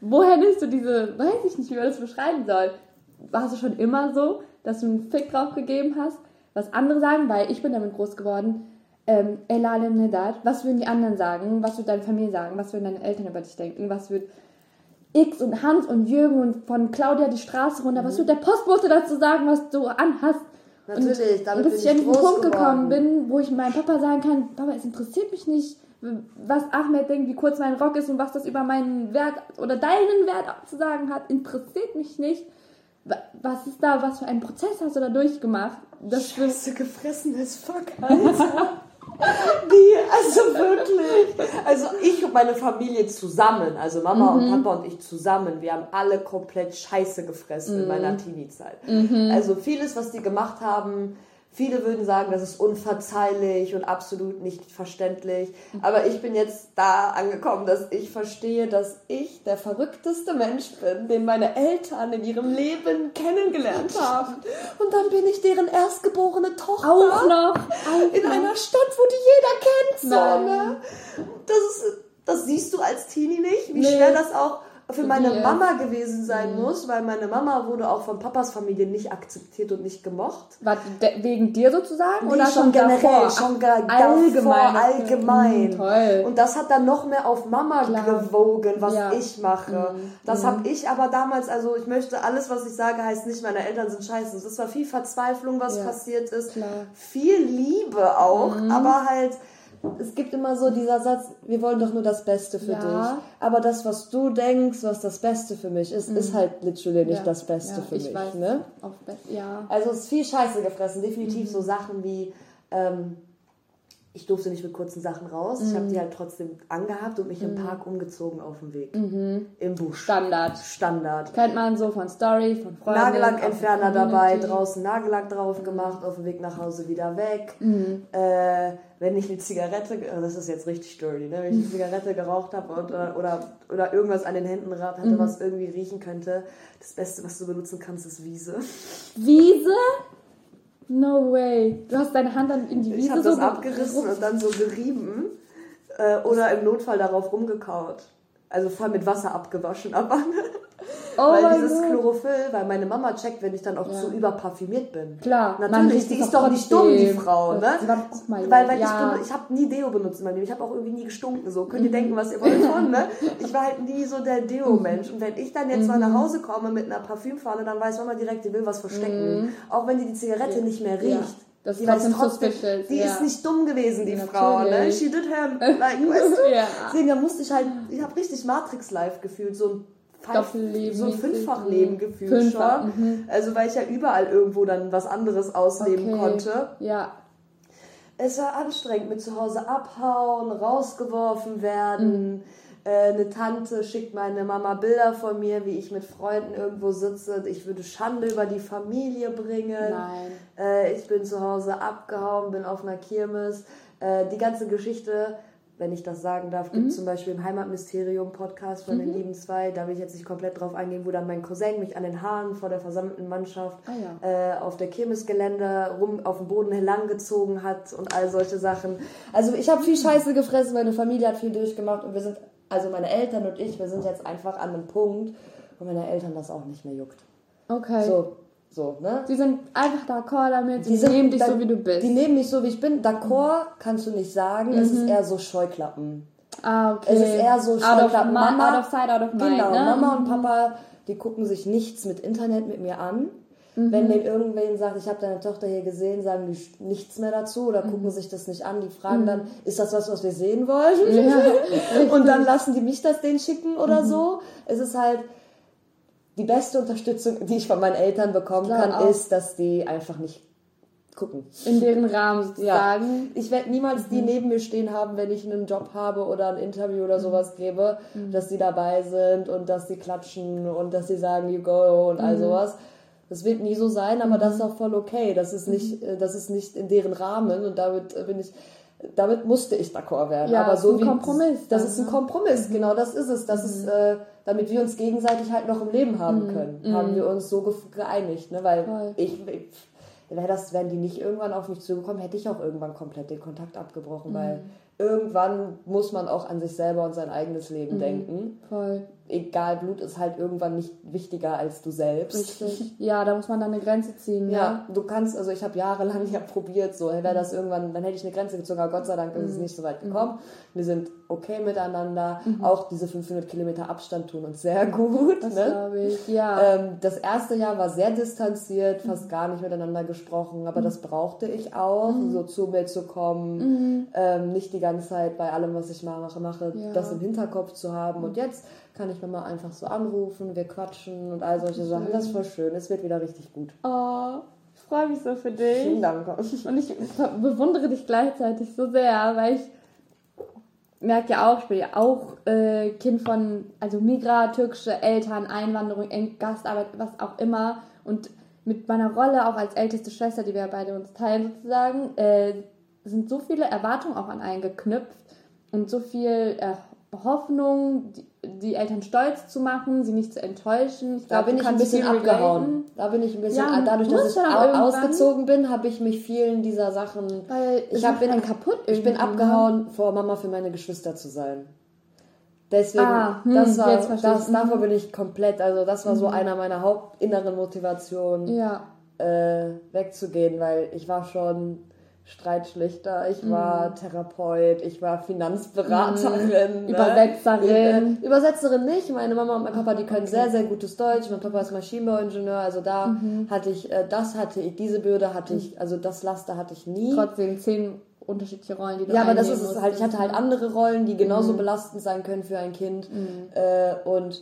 Woher nimmst du diese, weiß ich nicht, wie man das beschreiben soll. Warst du schon immer so, dass du einen Fick drauf gegeben hast? Was andere sagen, weil ich bin damit groß geworden. Ähm, was würden die anderen sagen? Was würde deine Familie sagen? Was würden deine Eltern über dich denken? Was wird X und Hans und Jürgen und von Claudia die Straße runter? Mhm. Was wird der Postbote dazu sagen, was du anhast? Natürlich, und, damit und ich an diesen Punkt geworden. gekommen bin, wo ich meinem Papa sagen kann, Papa, es interessiert mich nicht, was Ahmed denkt, wie kurz mein Rock ist und was das über meinen Wert oder deinen Wert zu sagen hat, interessiert mich nicht was ist da, was für einen Prozess hast du da durchgemacht? Das Scheiße gefressen as fuck, Alter. Die, also wirklich. Also ich und meine Familie zusammen, also Mama mhm. und Papa und ich zusammen, wir haben alle komplett Scheiße gefressen mhm. in meiner Teenie-Zeit. Mhm. Also vieles, was die gemacht haben, Viele würden sagen, das ist unverzeihlich und absolut nicht verständlich. Aber ich bin jetzt da angekommen, dass ich verstehe, dass ich der verrückteste Mensch bin, den meine Eltern in ihrem Leben kennengelernt haben. Und dann bin ich deren erstgeborene Tochter. Auch noch. Auch in noch. einer Stadt, wo die jeder kennt. So, ne? das siehst du als Teenie nicht, wie Nee. schwer das auch für meine ist. Mama gewesen sein Mhm. muss, weil meine Mama wurde auch von Papas Familie nicht akzeptiert und nicht gemocht. De- wegen dir sozusagen? Nee, oder schon schon generell, davor? schon ge allgemein. davor, allgemein. Mm, toll. Und das hat dann noch mehr auf Mama Klar. gewogen, was Ja. ich mache. Mhm. Das Mhm. habe ich aber damals, also ich möchte, alles, was ich sage, heißt nicht, meine Eltern sind scheiße. Es war viel Verzweiflung, was Ja. passiert ist. Klar. Viel Liebe auch, Mhm. aber halt, es gibt immer so dieser Satz, wir wollen doch nur das Beste für Ja. dich. Aber das, was du denkst, was das Beste für mich ist, ist halt literally nicht Ja. das Beste ja, für ich mich. Weiß. Ne? Be- ja. Also es ist viel Scheiße gefressen. Mhm. Definitiv so Sachen wie, ähm, ich durfte nicht mit kurzen Sachen raus. Ich Mhm. habe die halt trotzdem angehabt und mich im Park umgezogen auf dem Weg. Im Busch. Standard. Standard. Kennt man so von Story, von Freunden. Nagellackentferner dabei, draußen Nagellack drauf gemacht, auf dem Weg nach Hause wieder weg. Mhm. Äh, wenn ich eine Zigarette, oh, das ist jetzt richtig dirty, ne? wenn ich eine Zigarette geraucht habe oder, oder, oder irgendwas an den Händen gehabt Mhm. hatte, was irgendwie riechen könnte, das Beste, was du benutzen kannst, ist Wiese. Wiese? No way. Du hast deine Hand dann in die Wiese Ich habe so das ge- abgerissen und dann so gerieben äh, oder im Notfall darauf rumgekaut. Also voll mit Wasser abgewaschen, aber Oh weil mein dieses Gott. Chlorophyll, weil meine Mama checkt, wenn ich dann auch Ja. zu überparfümiert bin. Klar, Natürlich, die ist doch nicht dumm, die. Frau, ne? Sie war auch mal Weil, weil ja. ich, ich habe nie Deo benutzt in meinem Leben. Ich habe auch irgendwie nie gestunken. So könnt ihr Mhm. denken, was ihr wollt von, ne? Ich war halt nie so der Deo-Mensch. Und wenn ich dann jetzt mal Mhm. nach Hause komme mit einer Parfümfahne, dann weiß Mama direkt, die will was verstecken. Auch wenn die die Zigarette nicht mehr riecht. Mhm. Ja. Das die trotzdem trotzdem, suspicious, die ja. ist nicht dumm gewesen, die Natürlich. Frau, ne? She did him. Like, weißt du? Ja. Deswegen, da musste ich halt, ich habe richtig Matrix-Life gefühlt, so ein Doppelleben so ein. Fünffachleben Mhm. gefühlt Fünffach, schon. Also weil ich ja überall irgendwo dann was anderes ausleben Okay. konnte. Ja. Es war anstrengend mit zu Hause abhauen, rausgeworfen Mhm. werden. Äh, eine Tante schickt meine Mama Bilder von mir, wie ich mit Freunden irgendwo sitze. Ich würde Schande über die Familie bringen. Nein. Äh, ich bin zu Hause abgehauen, bin auf einer Kirmes. Äh, die ganze Geschichte, wenn ich das sagen darf, gibt Mhm. zum Beispiel im Heimatmysterium-Podcast von den lieben zwei. Da will ich jetzt nicht komplett drauf eingehen, wo dann mein Cousin mich an den Haaren vor der versammelten Mannschaft Ah ja. äh, auf der Kirmesgelände rum auf dem Boden langgezogen hat und all solche Sachen. Also ich habe viel Scheiße gefressen, meine Familie hat viel durchgemacht und wir sind, also meine Eltern und ich, wir sind jetzt einfach an einem Punkt, wo meine Eltern das auch nicht mehr juckt. Okay. So, so, ne? Sie sind einfach d'accord damit, sie nehmen dich da- so, wie du bist. Die nehmen mich so, wie ich bin. D'accord kannst du nicht sagen. Es Mhm. ist eher so Scheuklappen. ah, okay. Es ist eher so out of, Scheuklappen. Mama- out of sight, out of mind. Genau, ne? Mama und Papa, die gucken sich nichts mit Internet mit mir an. Mhm. Wenn denen irgendwen sagt, ich habe deine Tochter hier gesehen, sagen die nichts mehr dazu oder Mhm. gucken sich das nicht an. Die fragen dann, ist das was, was wir sehen wollen? und dann lassen die mich das denen schicken oder Mhm. so. Es ist halt die beste Unterstützung, die ich von meinen Eltern bekommen Klar, kann, auch. ist, dass die einfach nicht gucken. In deren Rahmen Ja. sozusagen. Ich werde niemals die neben mir stehen haben, wenn ich einen Job habe oder ein Interview oder sowas gebe, dass die dabei sind und dass die klatschen und dass sie sagen, you go und all sowas. Das wird nie so sein, aber das ist auch voll okay. Das ist nicht, äh, das ist nicht in deren Rahmen und damit äh, bin ich, damit musste ich d'accord werden. Ja, aber ist so ein wie Kompromiss Das ist ein ne? Kompromiss, genau das ist es. Das ist, äh, damit wir uns gegenseitig halt noch im Leben haben können, haben wir uns so ge geeinigt, ne? Weil Voll. ich, ich wäre das, wären die nicht irgendwann auf mich zugekommen, hätte ich auch irgendwann komplett den Kontakt abgebrochen, weil irgendwann muss man auch an sich selber und sein eigenes Leben denken. Voll. Egal, Blut ist halt irgendwann nicht wichtiger als du selbst. Richtig. Ja, da muss man dann eine Grenze ziehen. Ja, Ja. du kannst, also ich habe jahrelang ja probiert, so wäre das irgendwann, dann hätte ich eine Grenze gezogen, aber Gott sei Dank ist es nicht so weit gekommen. Wir sind okay miteinander, auch diese 500 Kilometer Abstand tun uns sehr gut. Das ne? glaube ich. Ja. Ähm, das erste Jahr war sehr distanziert, fast gar nicht miteinander gesprochen, aber das brauchte ich auch, so zu mir zu kommen, ähm, nicht die ganze Zeit bei allem, was ich mache, mache Ja. das im Hinterkopf zu haben. Und jetzt kann ich Mama einfach so anrufen, wir quatschen und all solche Sachen. Das ist voll schön, es wird wieder richtig gut. oh, ich freue mich so für Vielen dich. Dank. Und ich bewundere dich gleichzeitig so sehr, weil ich merke ja auch, ich bin ja auch äh, Kind von, also Migra, türkische Eltern, Einwanderung, Gastarbeit, was auch immer. Und mit meiner Rolle auch als älteste Schwester, die wir beide uns teilen sozusagen, äh, sind so viele Erwartungen auch an einen geknüpft und so viel äh, Hoffnung, die, die Eltern stolz zu machen, sie nicht zu enttäuschen. Ich Da glaub, bin ich ein bisschen abgehauen. Da bin ich ein bisschen, Ja, dadurch, dass ich irgendwann. ausgezogen bin, habe ich mich vielen dieser Sachen. Weil ich hab, bin kaputt Ich bin ne? abgehauen, vor Mama für meine Geschwister zu sein. Deswegen, Ah, hm, das war, das, ich. davor bin ich komplett, also das war so einer meiner hauptinneren Motivationen, Ja. äh, wegzugehen, weil ich war schon Streitschlichter, ich war Therapeut, ich war Finanzberaterin, ne? Übersetzerin. Äh, Übersetzerin nicht. Meine Mama und mein Papa, die können sehr, sehr gutes Deutsch. Mein Papa ist Maschinenbauingenieur, also da hatte ich, äh, das hatte ich, diese Bürde hatte ich, also das Laster hatte ich nie. Trotzdem zehn unterschiedliche Rollen, die du Ja, aber das ist es halt. Ich hatte halt andere Rollen, die genauso Mhm. belastend sein können für ein Kind. Äh, und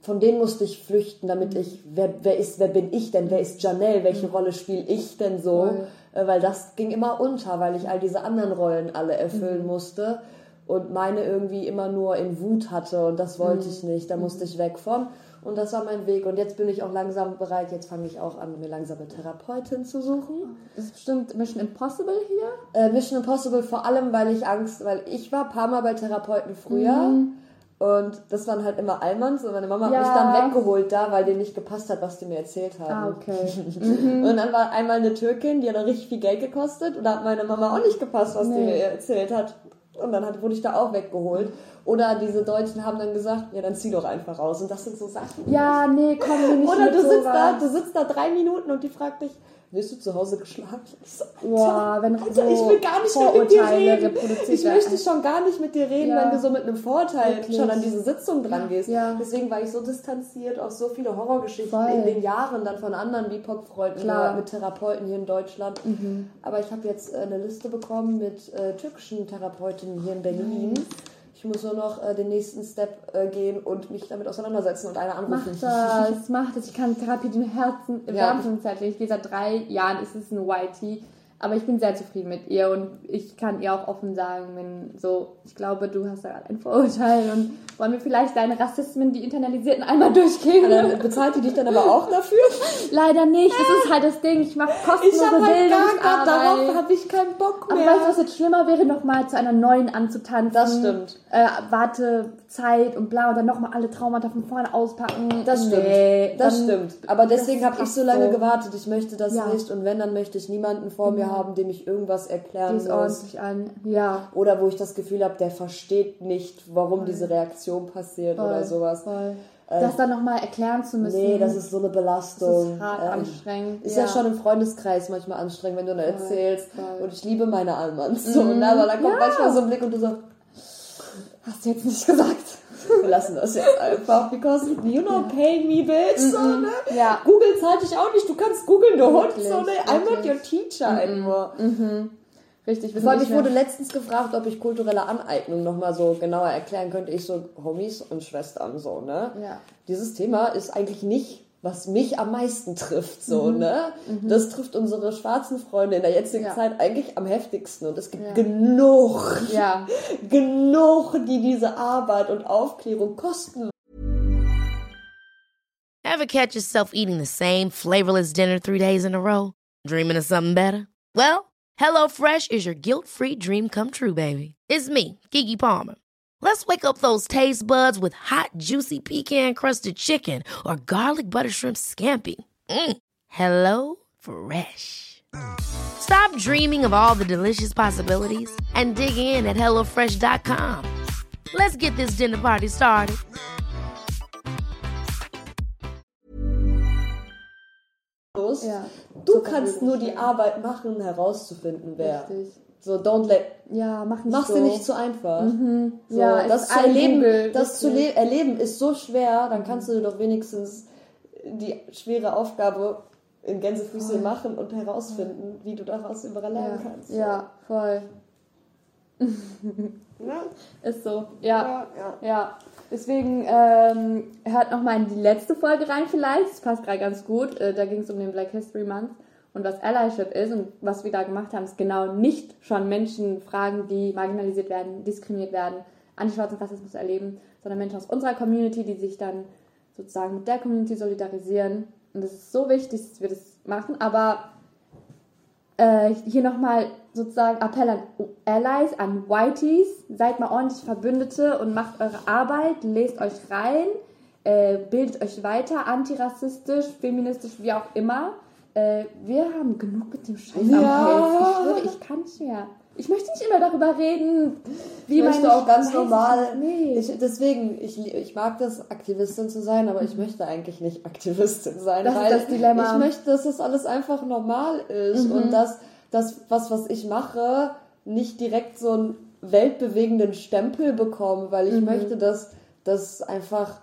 von denen musste ich flüchten, damit Mhm. ich, wer, wer ist, wer bin ich denn? Wer ist Janelle? Welche Rolle spiele ich denn so? Voll. Äh, weil das ging immer unter, weil ich all diese anderen Rollen alle Mhm. erfüllen musste und meine irgendwie immer nur in Wut hatte und das wollte Mhm. ich nicht. Da musste ich weg von. Und das war mein Weg. Und jetzt bin ich auch langsam bereit. Jetzt fange ich auch an, mir langsam eine Therapeutin zu suchen. Das ist bestimmt Mission Impossible hier. Äh, Mission Impossible vor allem, weil ich Angst, weil ich war ein paar Mal bei Therapeuten früher und das waren halt immer Allmanns und meine Mama hat Ja. mich dann weggeholt da, weil denen nicht gepasst hat, was die mir erzählt haben. Ah, okay. Und dann war einmal eine Türkin, die hat dann richtig viel Geld gekostet und da hat meine Mama auch nicht gepasst, was die Nee. mir erzählt hat. Und dann hat, wurde ich da auch weggeholt. Oder diese Deutschen haben dann gesagt, ja, dann zieh doch einfach raus. Und das sind so Sachen. Ja, nee, komm nicht Oder du sitzt sowas. da, du sitzt da drei Minuten und die fragt dich, wirst du zu Hause geschlagen? Boah, wenn Alter, so ich will gar nicht mehr mit dir reden. Ich möchte schon gar nicht mit dir reden, Ja. wenn du so mit einem Vorurteil Wirklich. schon an diese Sitzung dran gehst. Ja. Deswegen war ich so distanziert auf so viele Horrorgeschichten Voll. in den Jahren dann von anderen BIPOC-Freunden. Mhm. oder mit Therapeuten hier in Deutschland. Aber ich habe jetzt äh, eine Liste bekommen mit äh, türkischen Therapeutinnen hier in Berlin. Ich muss nur noch äh, den nächsten Step äh, gehen und mich damit auseinandersetzen und eine anrufen. Mach das, mach das. Ich kann Therapie den Herzen Ja. wärmstens Ich gehe seit drei Jahren, ist es ein YT. Aber ich bin sehr zufrieden mit ihr und ich kann ihr auch offen sagen, wenn so, ich glaube, du hast da ein Vorurteil und wollen wir vielleicht deine Rassismen, die internalisierten, einmal durchgehen? Dann bezahlt die dich dann aber auch dafür? Leider nicht, das ist halt das Ding. Ich mache kostenlose Ich habe halt gar, gar darauf Bildungsarbeit. habe ich keinen Bock Aber mehr. weißt du, was jetzt schlimmer wäre, nochmal zu einer neuen anzutanzen? Das stimmt. Äh, Wartezeit und bla und dann nochmal alle Traumata von vorne auspacken. Das stimmt. Nee, das stimmt. Aber deswegen habe ich so lange so. gewartet. Ich möchte das Ja. nicht. Und wenn, dann möchte ich niemanden vor mir haben, dem ich irgendwas erklären muss. ordentlich an. Ja. Oder wo ich das Gefühl habe, der versteht nicht, warum diese Reaktion passiert oder sowas. Voll. Das dann nochmal erklären zu müssen. Nee, das ist so eine Belastung. Das ist hart Ähm, anstrengend. Ist ja. schon im Freundeskreis manchmal anstrengend, wenn du dann erzählst. voll. Mhm. Und ich liebe meine Almans. So, ne? Aber dann kommt Ja. manchmal so ein Blick und du so, Hast du jetzt nicht gesagt. Wir lassen das jetzt einfach, because you know pay me, bitch. So, ne? Mhm. Ja. Google zahlt dich auch nicht, du kannst googeln, du Hund. So, ne? I'm not your teacher anymore. Richtig, wir Vor allem, ich wurde letztens gefragt, ob ich kulturelle Aneignung nochmal so genauer erklären könnte. Ich so, Homies und Schwestern, so, ne? Ja. Dieses Thema ist eigentlich nicht, was mich am meisten trifft, so, Mhm. ne? Das trifft unsere schwarzen Freunde in der jetzigen Ja. Zeit eigentlich am heftigsten. Und es gibt Ja. genug, Ja. genug, die diese Arbeit und Aufklärung kosten. Ever catch yourself eating the same flavorless dinner three days in a row? Dreaming of something better? Well, HelloFresh is your guilt free dream come true, baby. It's me, Kiki Palmer. Let's wake up those taste buds with hot, juicy pecan crusted chicken or garlic butter shrimp scampi. Mm. Hello Fresh. Stop dreaming of all the delicious possibilities and dig in at HelloFresh.com. Let's get this dinner party started. Los. Ja. Du kannst nur die. Arbeit machen, herauszufinden, wer. Richtig. So, don't let, Ja, mach nicht mach's so. dir nicht zu einfach. So, Ja, das zu erleben, Google, das zu erleben ist so schwer, dann kannst du dir doch wenigstens die schwere Aufgabe in Gänsefüßchen machen und herausfinden, wie du daraus überall Ja, lernen kannst. ja voll. Ja, Ist so. Ja. ja, ja. Ja, deswegen ähm, hört nochmal in die letzte Folge rein vielleicht. Das passt gerade ganz gut. Äh, da ging es um den Black History Month und was Allyship ist und was wir da gemacht haben, ist genau nicht schon Menschen fragen, die marginalisiert werden, diskriminiert werden, antischwarzen Rassismus erleben, sondern Menschen aus unserer Community, die sich dann sozusagen mit der Community solidarisieren. Und es ist so wichtig, dass wir das machen. Aber äh, hier nochmal sozusagen Appell an Allies, an Whiteys. Seid mal ordentlich Verbündete und macht eure Arbeit, lest euch rein, äh, bildet euch weiter, antirassistisch, feministisch, wie auch immer. Äh, wir haben genug mit dem Scheiß am Ja. Hals. Ich schwöre, ich kann nicht mehr. Ich möchte nicht immer darüber reden. Wie ich möchte auch ganz normal. Ich, deswegen, ich, ich mag das, Aktivistin zu sein, aber ich möchte eigentlich nicht Aktivistin sein. Das weil ist das Dilemma. Ich möchte, dass das alles einfach normal ist mhm. und dass das, was, was ich mache, nicht direkt so einen weltbewegenden Stempel bekomme, weil ich mhm. möchte, dass das einfach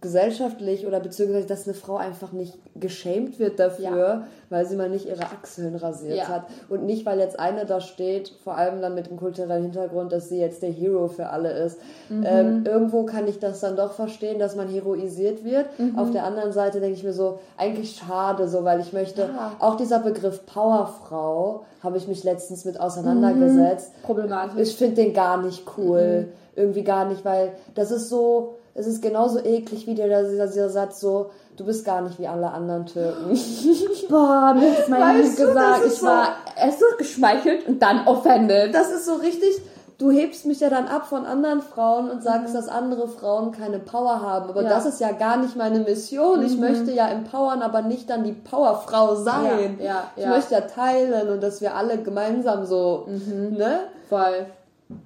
gesellschaftlich oder beziehungsweise, dass eine Frau einfach nicht geschämt wird dafür, ja. weil sie mal nicht ihre Achseln rasiert ja. hat. Und nicht, weil jetzt eine da steht, vor allem dann mit dem kulturellen Hintergrund, dass sie jetzt der Hero für alle ist. Mhm. Ähm, irgendwo kann ich das dann doch verstehen, dass man heroisiert wird. Mhm. Auf der anderen Seite denke ich mir so, eigentlich schade, so, weil ich möchte, ja. auch dieser Begriff Powerfrau habe ich mich letztens mit auseinandergesetzt. Mhm. Problematisch. Ich finde den gar nicht cool. Mhm. Irgendwie gar nicht, weil das ist so, es ist genauso eklig wie der, dieser, dieser Satz so, du bist gar nicht wie alle anderen Türken. Boah, mir hat mein weißt gesagt, ich so, war erst so geschmeichelt und dann offended. Das ist so richtig, du hebst mich ja dann ab von anderen Frauen und sagst, mhm. dass andere Frauen keine Power haben. Aber ja. das ist ja gar nicht meine Mission. Mhm. Ich möchte ja empowern, aber nicht dann die Powerfrau sein. Ja, ja, ich möchte ja teilen und dass wir alle gemeinsam so, mhm. ne? Voll.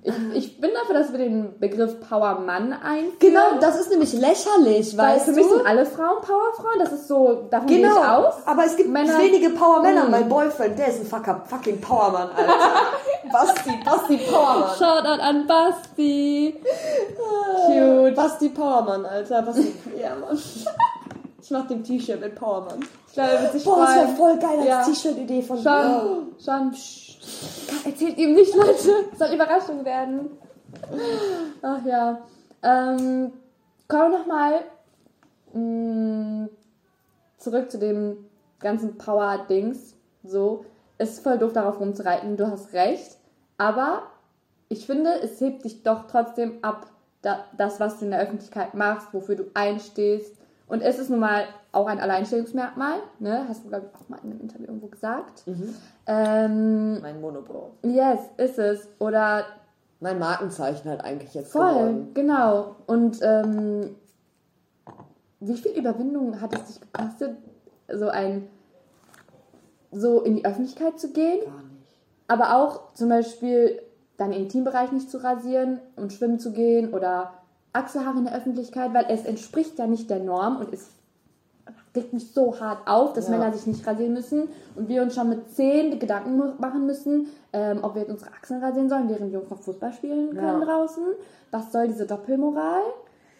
Ich, ich bin dafür, dass wir den Begriff Powermann einführen. Genau, das ist nämlich lächerlich, weil für mich sind alle Frauen Powerfrauen. Das ist so, davon genau, gehe ich aus. Aber es gibt Männer, wenige Powermänner. Mm. Mein Boyfriend, der ist ein fucker, fucking Powermann, Alter. Basti, Basti Powermann. Shoutout an Basti. Cute. Basti Powermann, Alter. Basti, ja, Mann. Ich mach dem T-Shirt mit Powermann. Ich glaube, er wird sich Boah, freuen. das wäre voll geil als ja. T-Shirt-Idee von Schon, schon, Erzählt ihm nicht, Leute. Soll Überraschung werden. Ach ja. Ähm, kommen wir nochmal mm, zurück zu dem ganzen Power-Dings. So, ist voll doof, darauf rumzureiten. Du hast recht. Aber ich finde, es hebt dich doch trotzdem ab, das, was du in der Öffentlichkeit machst, wofür du einstehst. Und es ist nun mal auch ein Alleinstellungsmerkmal, ne? Hast du, glaube ich, auch mal in einem Interview irgendwo gesagt. Mhm. Ähm, mein Monopol. Yes, ist es. Oder. Mein Markenzeichen halt eigentlich jetzt Voll, geworden. genau. Und ähm, wie viel Überwindung hat es dich gekostet, so ein so in die Öffentlichkeit zu gehen? Gar nicht. Aber auch zum Beispiel deinen Intimbereich nicht zu rasieren und schwimmen zu gehen oder Achselhaare in der Öffentlichkeit, weil es entspricht ja nicht der Norm und es regt mich so hart auf, dass ja. Männer sich nicht rasieren müssen und wir uns schon mit zehn Gedanken machen müssen, ähm, ob wir jetzt unsere Achseln rasieren sollen, während wir noch Fußball spielen können ja. draußen. Was soll diese Doppelmoral?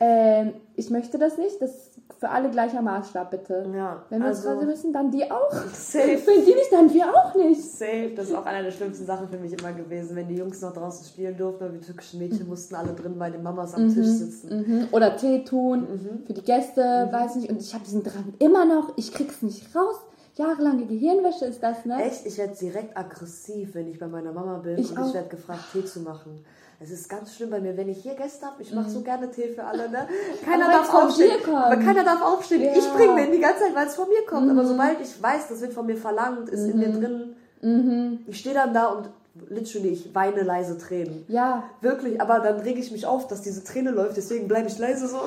Ähm, ich möchte das nicht. Das für alle gleicher Maßstab, bitte. Ja, Wenn wir also, uns rasieren müssen, dann die auch. Safe. Wenn die nicht, dann wir auch nicht. Safe. Das ist auch einer der schlimmsten Sachen für mich immer gewesen, wenn die Jungs noch draußen spielen durften, weil die türkischen Mädchen mussten alle drin bei den Mamas am mhm. Tisch sitzen. Mhm. Oder Tee tun mhm. für die Gäste, mhm. weiß nicht. Und ich habe diesen Drang immer noch. Ich krieg's nicht raus. Jahrelange Gehirnwäsche ist das, ne? Echt? Ich werde direkt aggressiv, wenn ich bei meiner Mama bin ich und auch. ich werde gefragt, Tee zu machen. Es ist ganz schlimm bei mir, wenn ich hier Gäste habe, ich mache so mhm. gerne Tee für alle, ne? Keiner darf aufstehen. Aber keiner darf aufstehen. Ja. Ich bringe den die ganze Zeit, weil es von mir kommt. Mhm. Aber sobald ich weiß, das wird von mir verlangt, ist mhm. in mir mhm. drin. Mhm. Ich stehe dann da und literally, ich weine leise Tränen. Ja. Wirklich, aber dann rege ich mich auf, dass diese Träne läuft, deswegen bleibe ich leise so.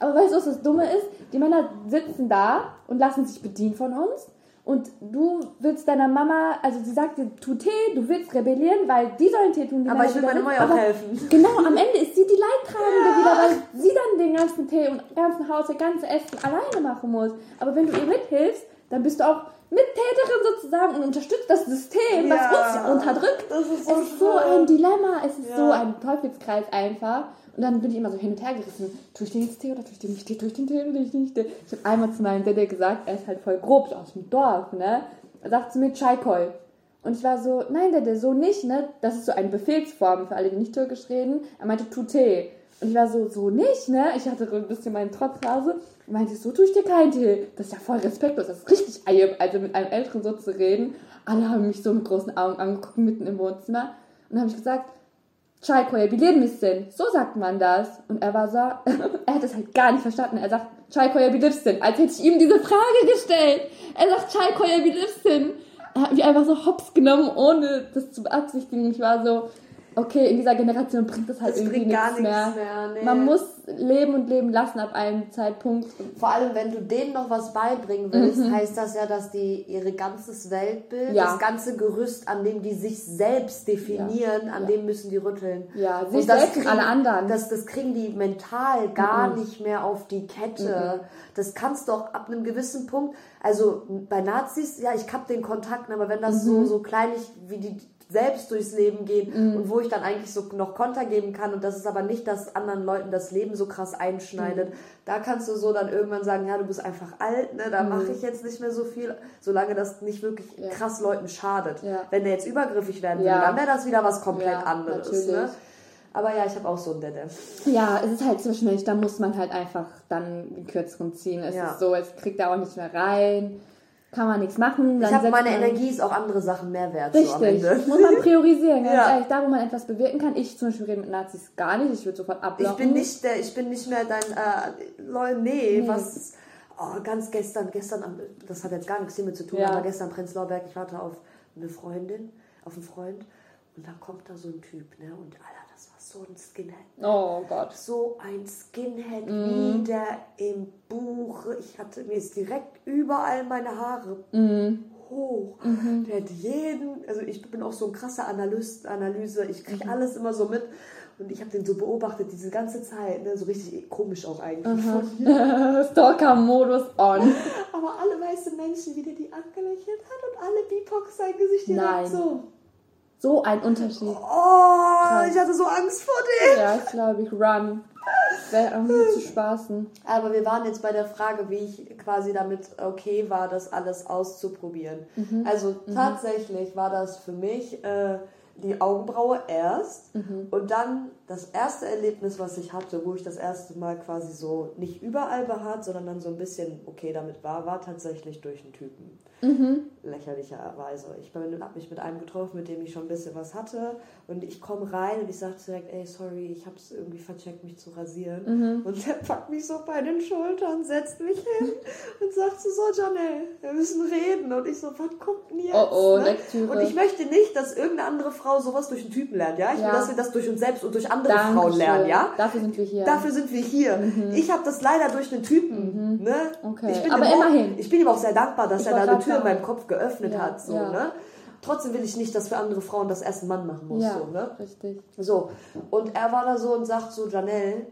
aber weißt du, was das Dumme ist? Die Männer sitzen da und lassen sich bedienen von uns und du willst deiner Mama, also sie sagt dir, tu Tee, du willst rebellieren, weil die sollen Tee tun. aber ich will meiner Mama auch helfen. Genau, am Ende ist sie die Leidtragende ja. wieder, weil sie dann den ganzen Tee und ganzen Haus, das ganze Essen alleine machen muss. Aber wenn du ihr mithilfst, dann bist du auch Mittäterin sozusagen und unterstützt das System, ja. was uns ja unterdrückt. Das ist so es ist so ein Dilemma, es ist ja. so ein Teufelskreis einfach. Und dann bin ich immer so hin und her gerissen. Tue ich den jetzt Tee oder tue ich den nicht Tee? Tue ich den Tee oder tue ich den nicht Tee? Ich habe einmal zu meinem Dede gesagt, er ist halt voll grob, aus dem Dorf, ne? Er sagt zu mir Chaikoi. Und ich war so, nein, Dede, so nicht, ne? Das ist so eine Befehlsform für alle, die nicht türkisch reden. Er meinte, tu Tee. Und ich war so, so nicht, ne? Ich hatte ein bisschen meinen Trotzphase. Und meinte, so tue ich dir keinen Tee. Das ist ja voll respektlos. Das ist richtig Eier, also mit einem Älteren so zu reden. Alle haben mich so mit großen Augen angeguckt, mitten im Wohnzimmer. Und dann habe ich gesagt, Çay koyabilir misin? So sagt man das. Und er war so, er hat es halt gar nicht verstanden. Er sagt, Çay koyabilir misin? Als hätte ich ihm diese Frage gestellt. Er sagt, Çay koyabilir misin? Er hat mich einfach so hops genommen, ohne das zu beabsichtigen. Ich war so, okay, in dieser Generation bringt das halt Das irgendwie bringt gar nichts nichts mehr. mehr, nee. Man muss leben und leben lassen ab einem Zeitpunkt. Vor allem, wenn du denen noch was beibringen willst, heißt das ja, dass die ihre ganzes Weltbild, Mhm. Ja. das ganze Gerüst, an dem die sich selbst definieren, an dem müssen die rütteln. Ja, Und sich das selbst und kriegen- alle anderen. Das, das kriegen die mental gar nicht mehr auf die Kette. Mhm. Das kannst du auch ab einem gewissen Punkt, also bei Nazis, ja, ich hab den Kontakt, aber wenn das so, Mhm. so kleinig, wie die selbst durchs Leben gehen und wo ich dann eigentlich so noch Konter geben kann und das ist aber nicht, dass anderen Leuten das Leben so krass einschneidet. Mhm. Da kannst du so dann irgendwann sagen, ja, du bist einfach alt, ne, da mache ich jetzt nicht mehr so viel, solange das nicht wirklich Mhm. Ja. krass Leuten schadet. Ja. Wenn der jetzt übergriffig werden Ja. will, dann wäre das wieder was komplett Ja, anderes. natürlich. Ne? Aber ja, ich habe auch so einen Dede. Ja, es ist halt zwischenmenschlich, da muss man halt einfach dann den Kürzeren ziehen. Es Ja. ist so, es kriegt er auch nicht mehr rein, kann man nichts machen. Ich dann habe setzt meine Energie ist auch andere Sachen mehr wert. So Richtig, Ende. muss man priorisieren, ganz Ja. ehrlich. Da, wo man etwas bewirken kann. Ich zum Beispiel rede mit Nazis gar nicht, ich würde sofort Ich abblocken. bin nicht der, ich bin nicht mehr dein, äh, Leute, nee, was, oh, ganz gestern, gestern, das hat jetzt gar nichts hiermit zu tun, Ja. aber gestern Prenzlauer Berg, ich warte auf eine Freundin, auf einen Freund und dann kommt da so ein Typ, ne, und war so ein Skinhead. Oh Gott. So ein Skinhead Mhm. wie der im Buch. Ich hatte, mir ist direkt überall meine Haare Mhm. hoch. Der hat jeden, also ich bin auch so ein krasser Analyst, Analyse, ich kriege Mhm. alles immer so mit. Und ich habe den so beobachtet, diese ganze Zeit, ne, so richtig komisch auch eigentlich. Stalker-Modus on. Aber alle weiße Menschen, wie der die angelächelt hat und alle Bipox sein Gesicht direkt Nein. so. So ein Unterschied. Oh, ich hatte so Angst vor dem. Ja, ich glaube, ich run. Wäre auch nicht zu spaßen. Aber wir waren jetzt bei der Frage, wie ich quasi damit okay war, das alles auszuprobieren. Mhm. Also tatsächlich war das für mich äh, die Augenbraue erst Mhm. und dann das erste Erlebnis, was ich hatte, wo ich das erste Mal quasi so nicht überall behaart, sondern dann so ein bisschen okay damit war, war tatsächlich durch einen Typen. Mhm. Lächerlicherweise. Ich habe mich mit einem getroffen, mit dem ich schon ein bisschen was hatte und ich komme rein und ich sage direkt, ey, sorry, ich habe es irgendwie vercheckt, mich zu rasieren. Mhm. Und der packt mich so bei den Schultern, setzt mich hin und sagt so, so Janelle, wir müssen reden. Und ich so, was kommt denn jetzt? Oh, oh, ne? Und ich möchte nicht, dass irgendeine andere Frau sowas durch einen Typen lernt, ja? Ich Ja. will, dass wir das durch uns selbst und durch andere Frauen Dankeschön. lernen, ja? Dafür sind wir hier. Dafür sind wir hier. Ich habe das leider durch einen Typen. Ne? Mhm. Okay, Ich bin aber ihm auch, immerhin. Ich bin ihm auch sehr dankbar, dass Ich er da eine Tür in sagen. meinem Kopf geöffnet Ja, hat. So, ja. ne? Trotzdem will ich nicht, dass für andere Frauen das erst ein Mann machen muss. So, ne? richtig. so, und er war da so und sagt so, Janelle,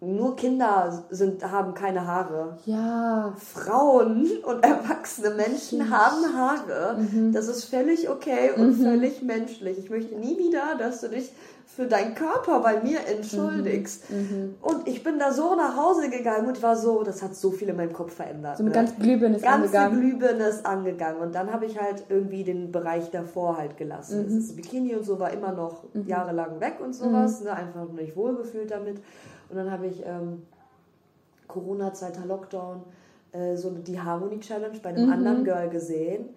nur Kinder sind, haben keine Haare. Ja, Frauen und erwachsene Menschen haben Haare. Mhm. Das ist völlig okay und völlig menschlich. Ich möchte nie wieder, dass du dich für deinen Körper bei mir entschuldigst. Mhm. Und ich bin da so nach Hause gegangen und war so, das hat so viel in meinem Kopf verändert. so mit ne? ganz Glühbirne ist ganze angegangen. Glühbirne ist angegangen und dann habe ich halt irgendwie den Bereich davor halt gelassen. Mhm. Das ist Bikini und so war immer noch jahrelang weg und sowas, ne, einfach nicht wohlgefühlt damit. Und dann habe ich ähm, Corona-Zeit, Lockdown, äh, so die Harmony Challenge bei einem Mhm. anderen Girl gesehen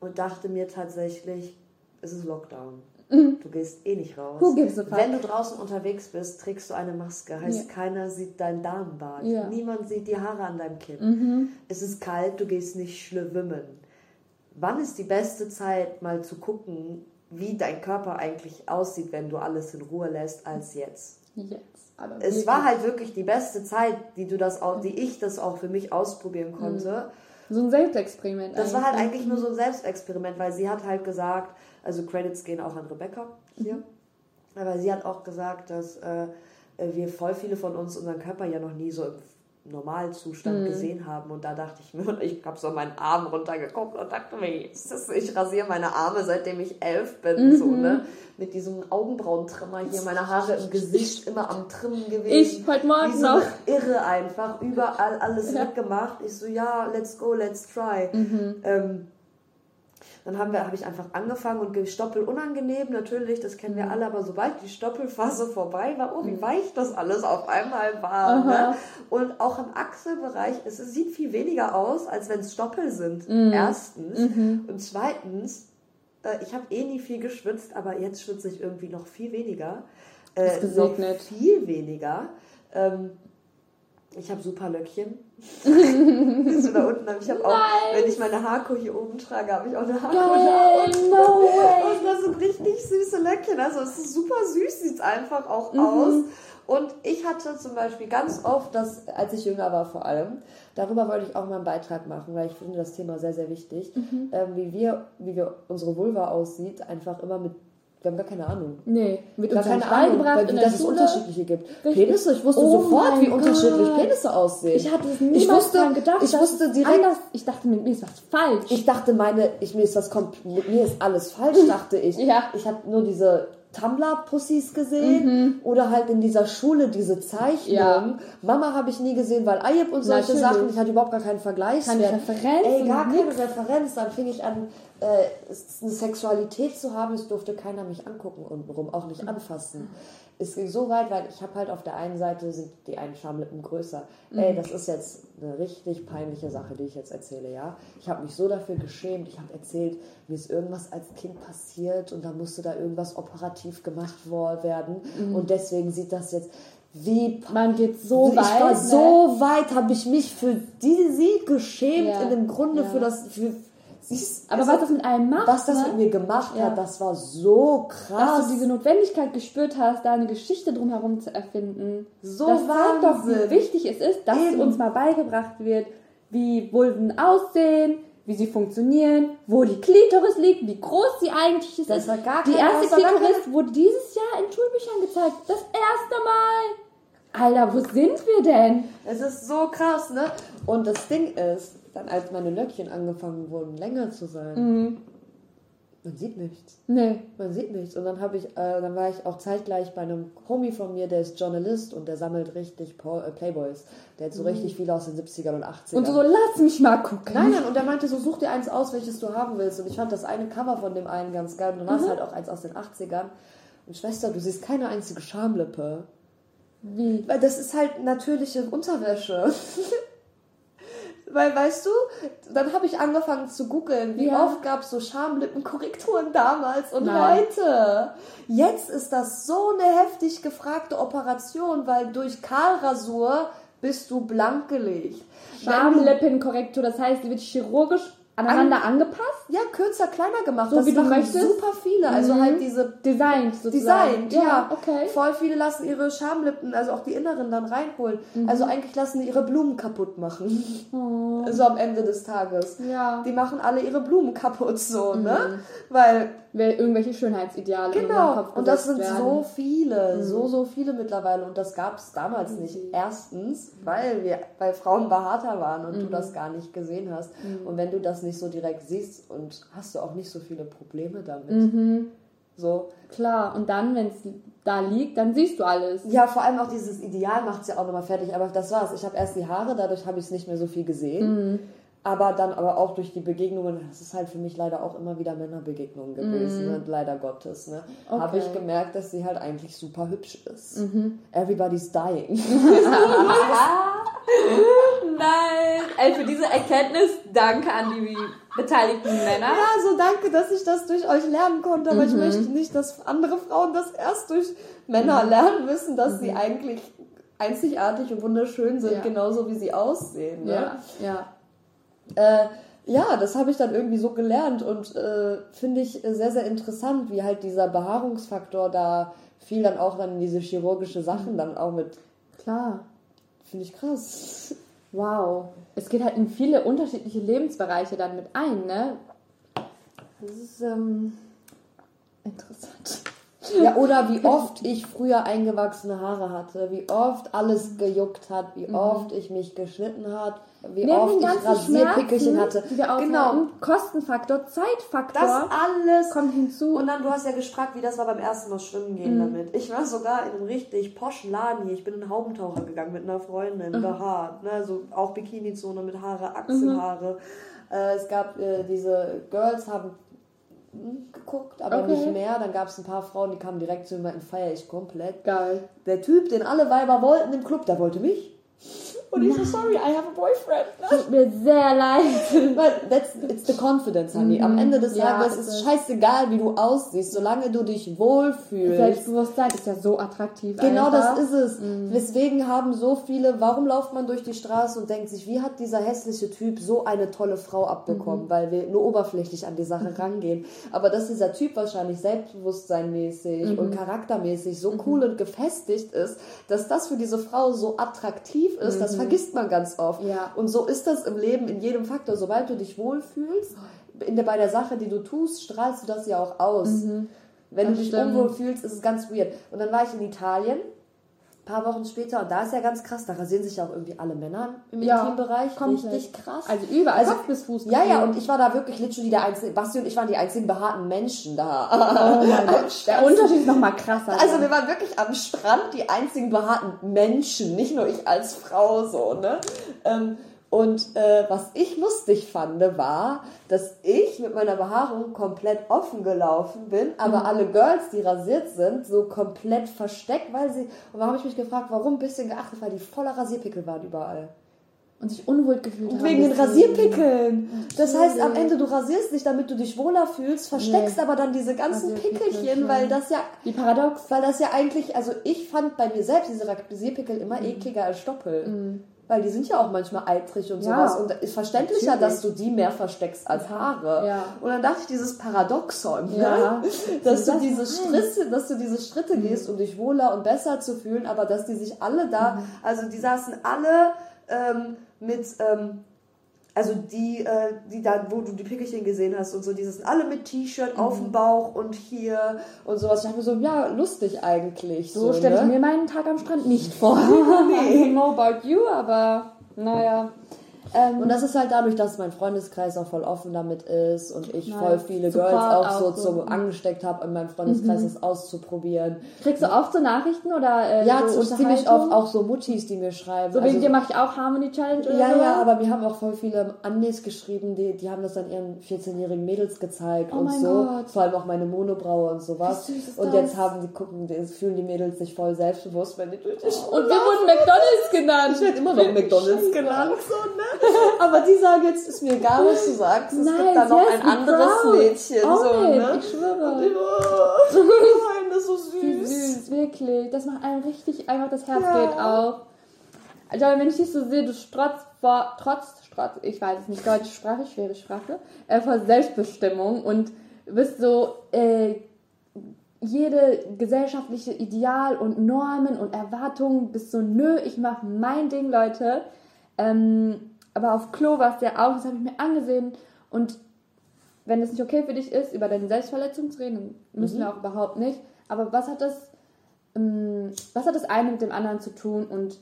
und dachte mir tatsächlich, es ist Lockdown. Du gehst eh nicht raus. Mhm. Who gives a fuck? Wenn du draußen unterwegs bist, trägst du eine Maske. Heißt, Ja. keiner sieht deinen Damenbart. Ja. Mhm. Niemand sieht die Haare an deinem Kinn. Es ist kalt, du gehst nicht schwimmen. Wann ist die beste Zeit, mal zu gucken, wie dein Körper eigentlich aussieht, wenn du alles in Ruhe lässt, als jetzt? Jetzt. Aber Es war halt wirklich die beste Zeit, die du das auch, die ich das auch für mich ausprobieren konnte. so ein Selbstexperiment. Das war halt ne? eigentlich nur so ein Selbstexperiment, weil sie hat halt gesagt, also Credits gehen auch an Rebecca hier, aber sie hat auch gesagt, dass äh, wir voll viele von uns unseren Körper ja noch nie so Normalzustand gesehen haben und da dachte ich mir, und ich habe so meinen Arm runtergeguckt und dachte mir, ich rasiere meine Arme, seitdem ich elf bin, so, ne, mit diesem Augenbrauentrimmer hier, meine Haare im Gesicht immer am Trimmen gewesen. Ich heute Morgen Wie so noch. Irre einfach, überall alles mitgemacht. Ich so, ja, let's go, let's try. Mhm. Ähm, dann haben wir, habe ich einfach angefangen und gestoppel unangenehm, natürlich, das kennen Mhm. wir alle, aber sobald die Stoppelphase vorbei war, oh, wie weich das alles auf einmal war. Ne? Und auch im Achselbereich, es sieht viel weniger aus, als wenn es Stoppel sind. Mhm. Erstens. Und zweitens, äh, ich habe eh nie viel geschwitzt, aber jetzt schwitze ich irgendwie noch viel weniger. Äh, noch viel weniger. Ähm, Ich habe super Löckchen. so da unten. Ich habe auch, wenn ich meine Haarko hier oben trage, habe ich auch eine Haarko da unten. no way. Und das sind richtig süße Löckchen. Also es ist super süß, sieht es einfach auch Mhm. aus. Und ich hatte zum Beispiel ganz oft, das, als ich jünger war vor allem, darüber wollte ich auch mal einen Beitrag machen, weil ich finde das Thema sehr, sehr wichtig, Mhm. ähm, wie wir, wie wir unsere Vulva aussieht, einfach immer mit, wir haben gar keine Ahnung. Nee, wird Gar uns keine Ahnung, weil dass es unterschiedliche gibt. Richtig. Penisse, ich wusste Oh sofort, wie mein unterschiedlich Gott. Penisse aussehen. Ich hatte es niemals ich wusste, dran gedacht. ich wusste direkt, Anders, ich dachte, mit mir ist was falsch. ich dachte, meine, ich, mir ist kommt, mit mir ist alles falsch, dachte ich. Ja. Ich habe nur diese Tumblr-Pussys gesehen oder halt in dieser Schule diese Zeichnung. Mhm. Ja. Mama habe ich nie gesehen, weil Ayeb und solche Natürlich. Sachen, ich hatte überhaupt gar keinen Vergleich. Keine Referenz Ey, gar keine nix. Referenz. Dann fing ich an, äh, eine Sexualität zu haben. Es durfte keiner mich angucken untenrum, auch nicht anfassen. Es ging so weit, weil ich habe halt auf der einen Seite sind die einen Schamlippen größer. Ey, Mhm. das ist jetzt eine richtig peinliche Sache, die ich jetzt erzähle, ja. Ich habe mich so dafür geschämt. Ich habe erzählt, mir ist irgendwas als Kind passiert und da musste da irgendwas operativ gemacht werden. Und deswegen sieht das jetzt wie Mhm. Man geht so ich weit. war ne? so weit, habe ich mich für die sie geschämt Ja, in dem Grunde ja. für das für sie ist- Aber also, was das mit einem macht, was das ne? mit mir gemacht Ja. hat, das war so dass krass. du diese Notwendigkeit gespürt hast, da eine Geschichte drumherum zu erfinden. So das zeigt doch, wie wichtig es ist, dass Eben. uns mal beigebracht wird, wie Vulven aussehen, wie sie funktionieren, wo die Klitoris liegt, wie groß sie eigentlich ist. Das hat gar die erste Klitoris wurde dieses Jahr in Schulbüchern gezeigt. Das erste Mal. Alter, wo sind wir denn? es ist so krass, ne? Und das Ding ist, dann als meine Löckchen angefangen wurden länger zu sein, Mhm. man sieht nichts. Nee. Man sieht nichts. Und dann habe ich, äh, dann war ich auch zeitgleich bei einem Homie von mir, der ist Journalist und der sammelt richtig Po- äh, Playboys. Der hat so richtig viele aus den 70ern und 80ern. Mhm. Und so, lass mich mal gucken. Nein, nein, und er meinte so, such dir eins aus, welches du haben willst. Und ich fand das eine Cover von dem einen ganz geil. Und dann war Mhm. es halt auch eins aus den 80ern. Und Schwester, du siehst keine einzige Schamlippe. Wie? Weil das ist halt natürliche Unterwäsche. Weil, weißt du, dann habe ich angefangen zu googeln, wie Ja. oft gab es so Schamlippenkorrekturen damals und Nein. heute. Jetzt ist das so eine heftig gefragte Operation, weil durch Kahlrasur bist du blank gelegt. Schamlippenkorrektur, das heißt, die wird chirurgisch aneinander angepasst, Ja, kürzer, kleiner gemacht. So das wie du möchtest? super viele. Also Mhm. halt diese designt sozusagen. Designt, ja. okay. Voll viele lassen ihre Schamlippen, also auch die inneren, dann reinholen. Also eigentlich lassen die ihre Blumen kaputt machen. Oh. So am Ende des Tages. Ja. Die machen alle ihre Blumen kaputt, so, ne? Weil, Weil irgendwelche Schönheitsideale in unseren genau, Kopf und das sind gesetzt so werden. viele, so, so viele mittlerweile. Und das gab es damals nicht. Erstens, weil wir, weil Frauen behaarter waren und du das gar nicht gesehen hast. Und wenn du das nicht so direkt siehst und hast du auch nicht so viele Probleme damit. So, Klar, und dann, wenn es da liegt, dann siehst du alles. Ja, vor allem auch dieses Ideal macht es ja auch nochmal fertig. Aber das war's. Ich habe erst die Haare, dadurch habe ich es nicht mehr so viel gesehen. Aber dann aber auch durch die Begegnungen, das ist halt für mich leider auch immer wieder Männerbegegnungen gewesen, ne? leider Gottes. Ne? Habe ich Okay. gemerkt, dass sie halt eigentlich super hübsch ist. Everybody's dying. Nein, ey, für diese Erkenntnis danke an die beteiligten Männer. Ja, so danke, dass ich das durch euch lernen konnte, aber ich möchte nicht, dass andere Frauen das erst durch Männer lernen müssen, dass sie eigentlich einzigartig und wunderschön sind, Ja. genauso wie sie aussehen. Ne? Ja, ja. Äh, ja, das habe ich dann irgendwie so gelernt und äh, finde ich sehr, sehr interessant, wie halt dieser Behaarungsfaktor da viel dann auch dann in diese chirurgische Sachen dann auch mit, Klar. finde ich krass. Wow. Es geht halt in viele unterschiedliche Lebensbereiche dann mit ein, ne? Das ist ähm, Interessant. Ja, oder wie oft ich früher eingewachsene Haare hatte, wie oft alles gejuckt hat, wie oft ich mich geschnitten hat, wie Neben oft den ich Rasierpickelchen Schmerzen, hatte. die wir genau. Kostenfaktor, Zeitfaktor Das alles kommt hinzu. Und dann, du hast ja gefragt, wie das war beim ersten Mal schwimmen gehen damit. Ich war sogar in einem richtig poschen Laden hier. Ich bin in einen Haubentaucher gegangen mit einer Freundin, behaart. Ne? So auch Bikini-Zone mit Haare, Achselhaare. Äh, es gab äh, diese Girls haben geguckt, aber Okay. nicht mehr. Dann gab es ein paar Frauen, die kamen direkt zu mir und meinten, feier ich komplett. Geil. Der Typ, den alle Weiber wollten im Club, der wollte mich. Und ich so, sorry, I have a boyfriend. Tut mir sehr leid. But that's, it's the confidence, honey. Am Ende des Mhm. Ja, Tages ist es. scheißegal, wie du aussiehst, solange du dich wohlfühlst. Selbstbewusstsein ist ja so attraktiv. Genau einfach. das ist es. Deswegen haben so viele, warum läuft man durch die Straße und denkt sich, wie hat dieser hässliche Typ so eine tolle Frau abbekommen, weil wir nur oberflächlich an die Sache rangehen. Aber dass dieser Typ wahrscheinlich selbstbewusstseinmäßig und charaktermäßig so cool und gefestigt ist, dass das für diese Frau so attraktiv ist, das vergisst man ganz oft. Ja. Und so ist das im Leben in jedem Faktor. Sobald du dich wohlfühlst, in der, bei der Sache, die du tust, strahlst du das ja auch aus. Wenn Das du dich stimmt. unwohl fühlst, ist es ganz weird. Und dann war ich in Italien, paar Wochen später, und da ist ja ganz krass, da rasieren sich ja auch irgendwie alle Männer im Ja, Intimbereich. Richtig krass. Also überall, Kopf bis Fuß. ja, ja, und ich war da wirklich literally der einzige, Basti und ich waren die einzigen behaarten Menschen da. Oh mein Gott. Der Unterschied ist nochmal krasser. Also wir waren wirklich am Strand die einzigen behaarten Menschen, nicht nur ich als Frau so, ne? Ähm, und äh, was ich lustig fand, war, dass ich mit meiner Behaarung komplett offen gelaufen bin, aber alle Girls, die rasiert sind, so komplett versteckt, weil sie. Und da habe ich mich gefragt, warum ein bisschen geachtet, weil die voller Rasierpickel waren überall. und sich unwohl gefühlt haben. Wegen den. Rasierpickeln. Das heißt, am Ende, du rasierst dich, damit du dich wohler fühlst, versteckst Nee. aber dann diese ganzen Pickelchen, weil das ja Wie paradox. weil das ja eigentlich, also ich fand bei mir selbst diese Rasierpickel immer ekliger als Stoppel. Weil die sind ja auch manchmal eitrig und Ja, sowas. Und ist verständlicher, natürlich. dass du die mehr versteckst als Haare. Ja. Und dann dachte ich, dieses Paradoxon, Ja. ne? dass, du das diese rein. Schritte, dass du diese Schritte gehst, um dich wohler und besser zu fühlen, aber dass die sich alle da, also die saßen alle ähm, mit, ähm, also die, äh, die da, wo du die Pickelchen gesehen hast und so, die sind alle mit T-Shirt auf dem Bauch und hier und sowas. Ich dachte mir so, ja, lustig eigentlich. So, So, stelle ich ne? mir meinen Tag am Strand nicht vor. I don't know about you, aber naja. Ähm, Und das ist halt dadurch, dass mein Freundeskreis auch voll offen damit ist und ich Nice. voll viele Support Girls auch, auch so, so. Mhm. zum angesteckt habe, in meinem Freundeskreis das auszuprobieren. kriegst du oft so Nachrichten oder äh, Ja, so ziemlich oft auch so Muttis, die mir schreiben. So wegen Also- dir mache ich auch Harmony Challenge oder Ja, so? ja, aber mir haben auch voll viele Annis geschrieben, die, die haben das dann ihren 14-jährigen Mädels gezeigt Oh und so. Gott. Vor allem auch meine Monobraue und sowas. Und jetzt haben die gucken, die, fühlen die Mädels sich voll selbstbewusst, wenn die durch die Schule Und wir wurden McDonalds genannt. Ich werde immer noch McDonalds genannt. So, ne? Aber die sagen jetzt, ist mir egal, was du sagst. Es Nice, gibt da noch ein anderes proud. Mädchen. Own so, ne? Ich schwöre. Und ich, oh, nein, das ist so Wie süß. süß, wirklich. Das macht einem richtig einfach das Herz Ja. geht auf. Also wenn ich dich so sehe, du strotzt vor, trotz, strotz, ich weiß es nicht, deutsche Sprache, schwere Sprache, äh, vor Selbstbestimmung und bist so, äh, jede gesellschaftliche Ideal und Normen und Erwartungen bist so, nö, ich mach mein Ding, Leute. Ähm, aber auf Klo warst du ja auch, das habe ich mir angesehen und wenn es nicht okay für dich ist, über deine Selbstverletzung zu reden, müssen wir auch überhaupt nicht. Aber was hat das, ähm, was hat das eine mit dem anderen zu tun und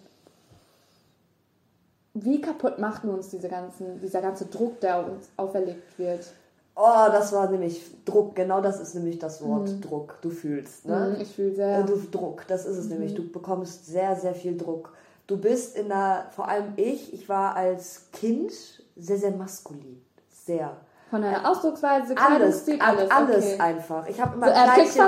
wie kaputt macht uns diese ganzen, dieser ganze Druck, der uns auferlegt wird? Oh, das war nämlich Druck. Genau das ist nämlich das Wort Druck. Du fühlst, ne? Mhm, Ich fühle Äh, sehr. Du, Druck, das ist es nämlich. Du bekommst sehr, sehr viel Druck. Du bist in der, vor allem ich, ich war als Kind sehr, sehr maskulin. Sehr. Von deiner Ausdrucksweise, Alles, Kleidungsstil, alles, alles. alles okay. einfach. Ich habe immer So, er Kleidchen,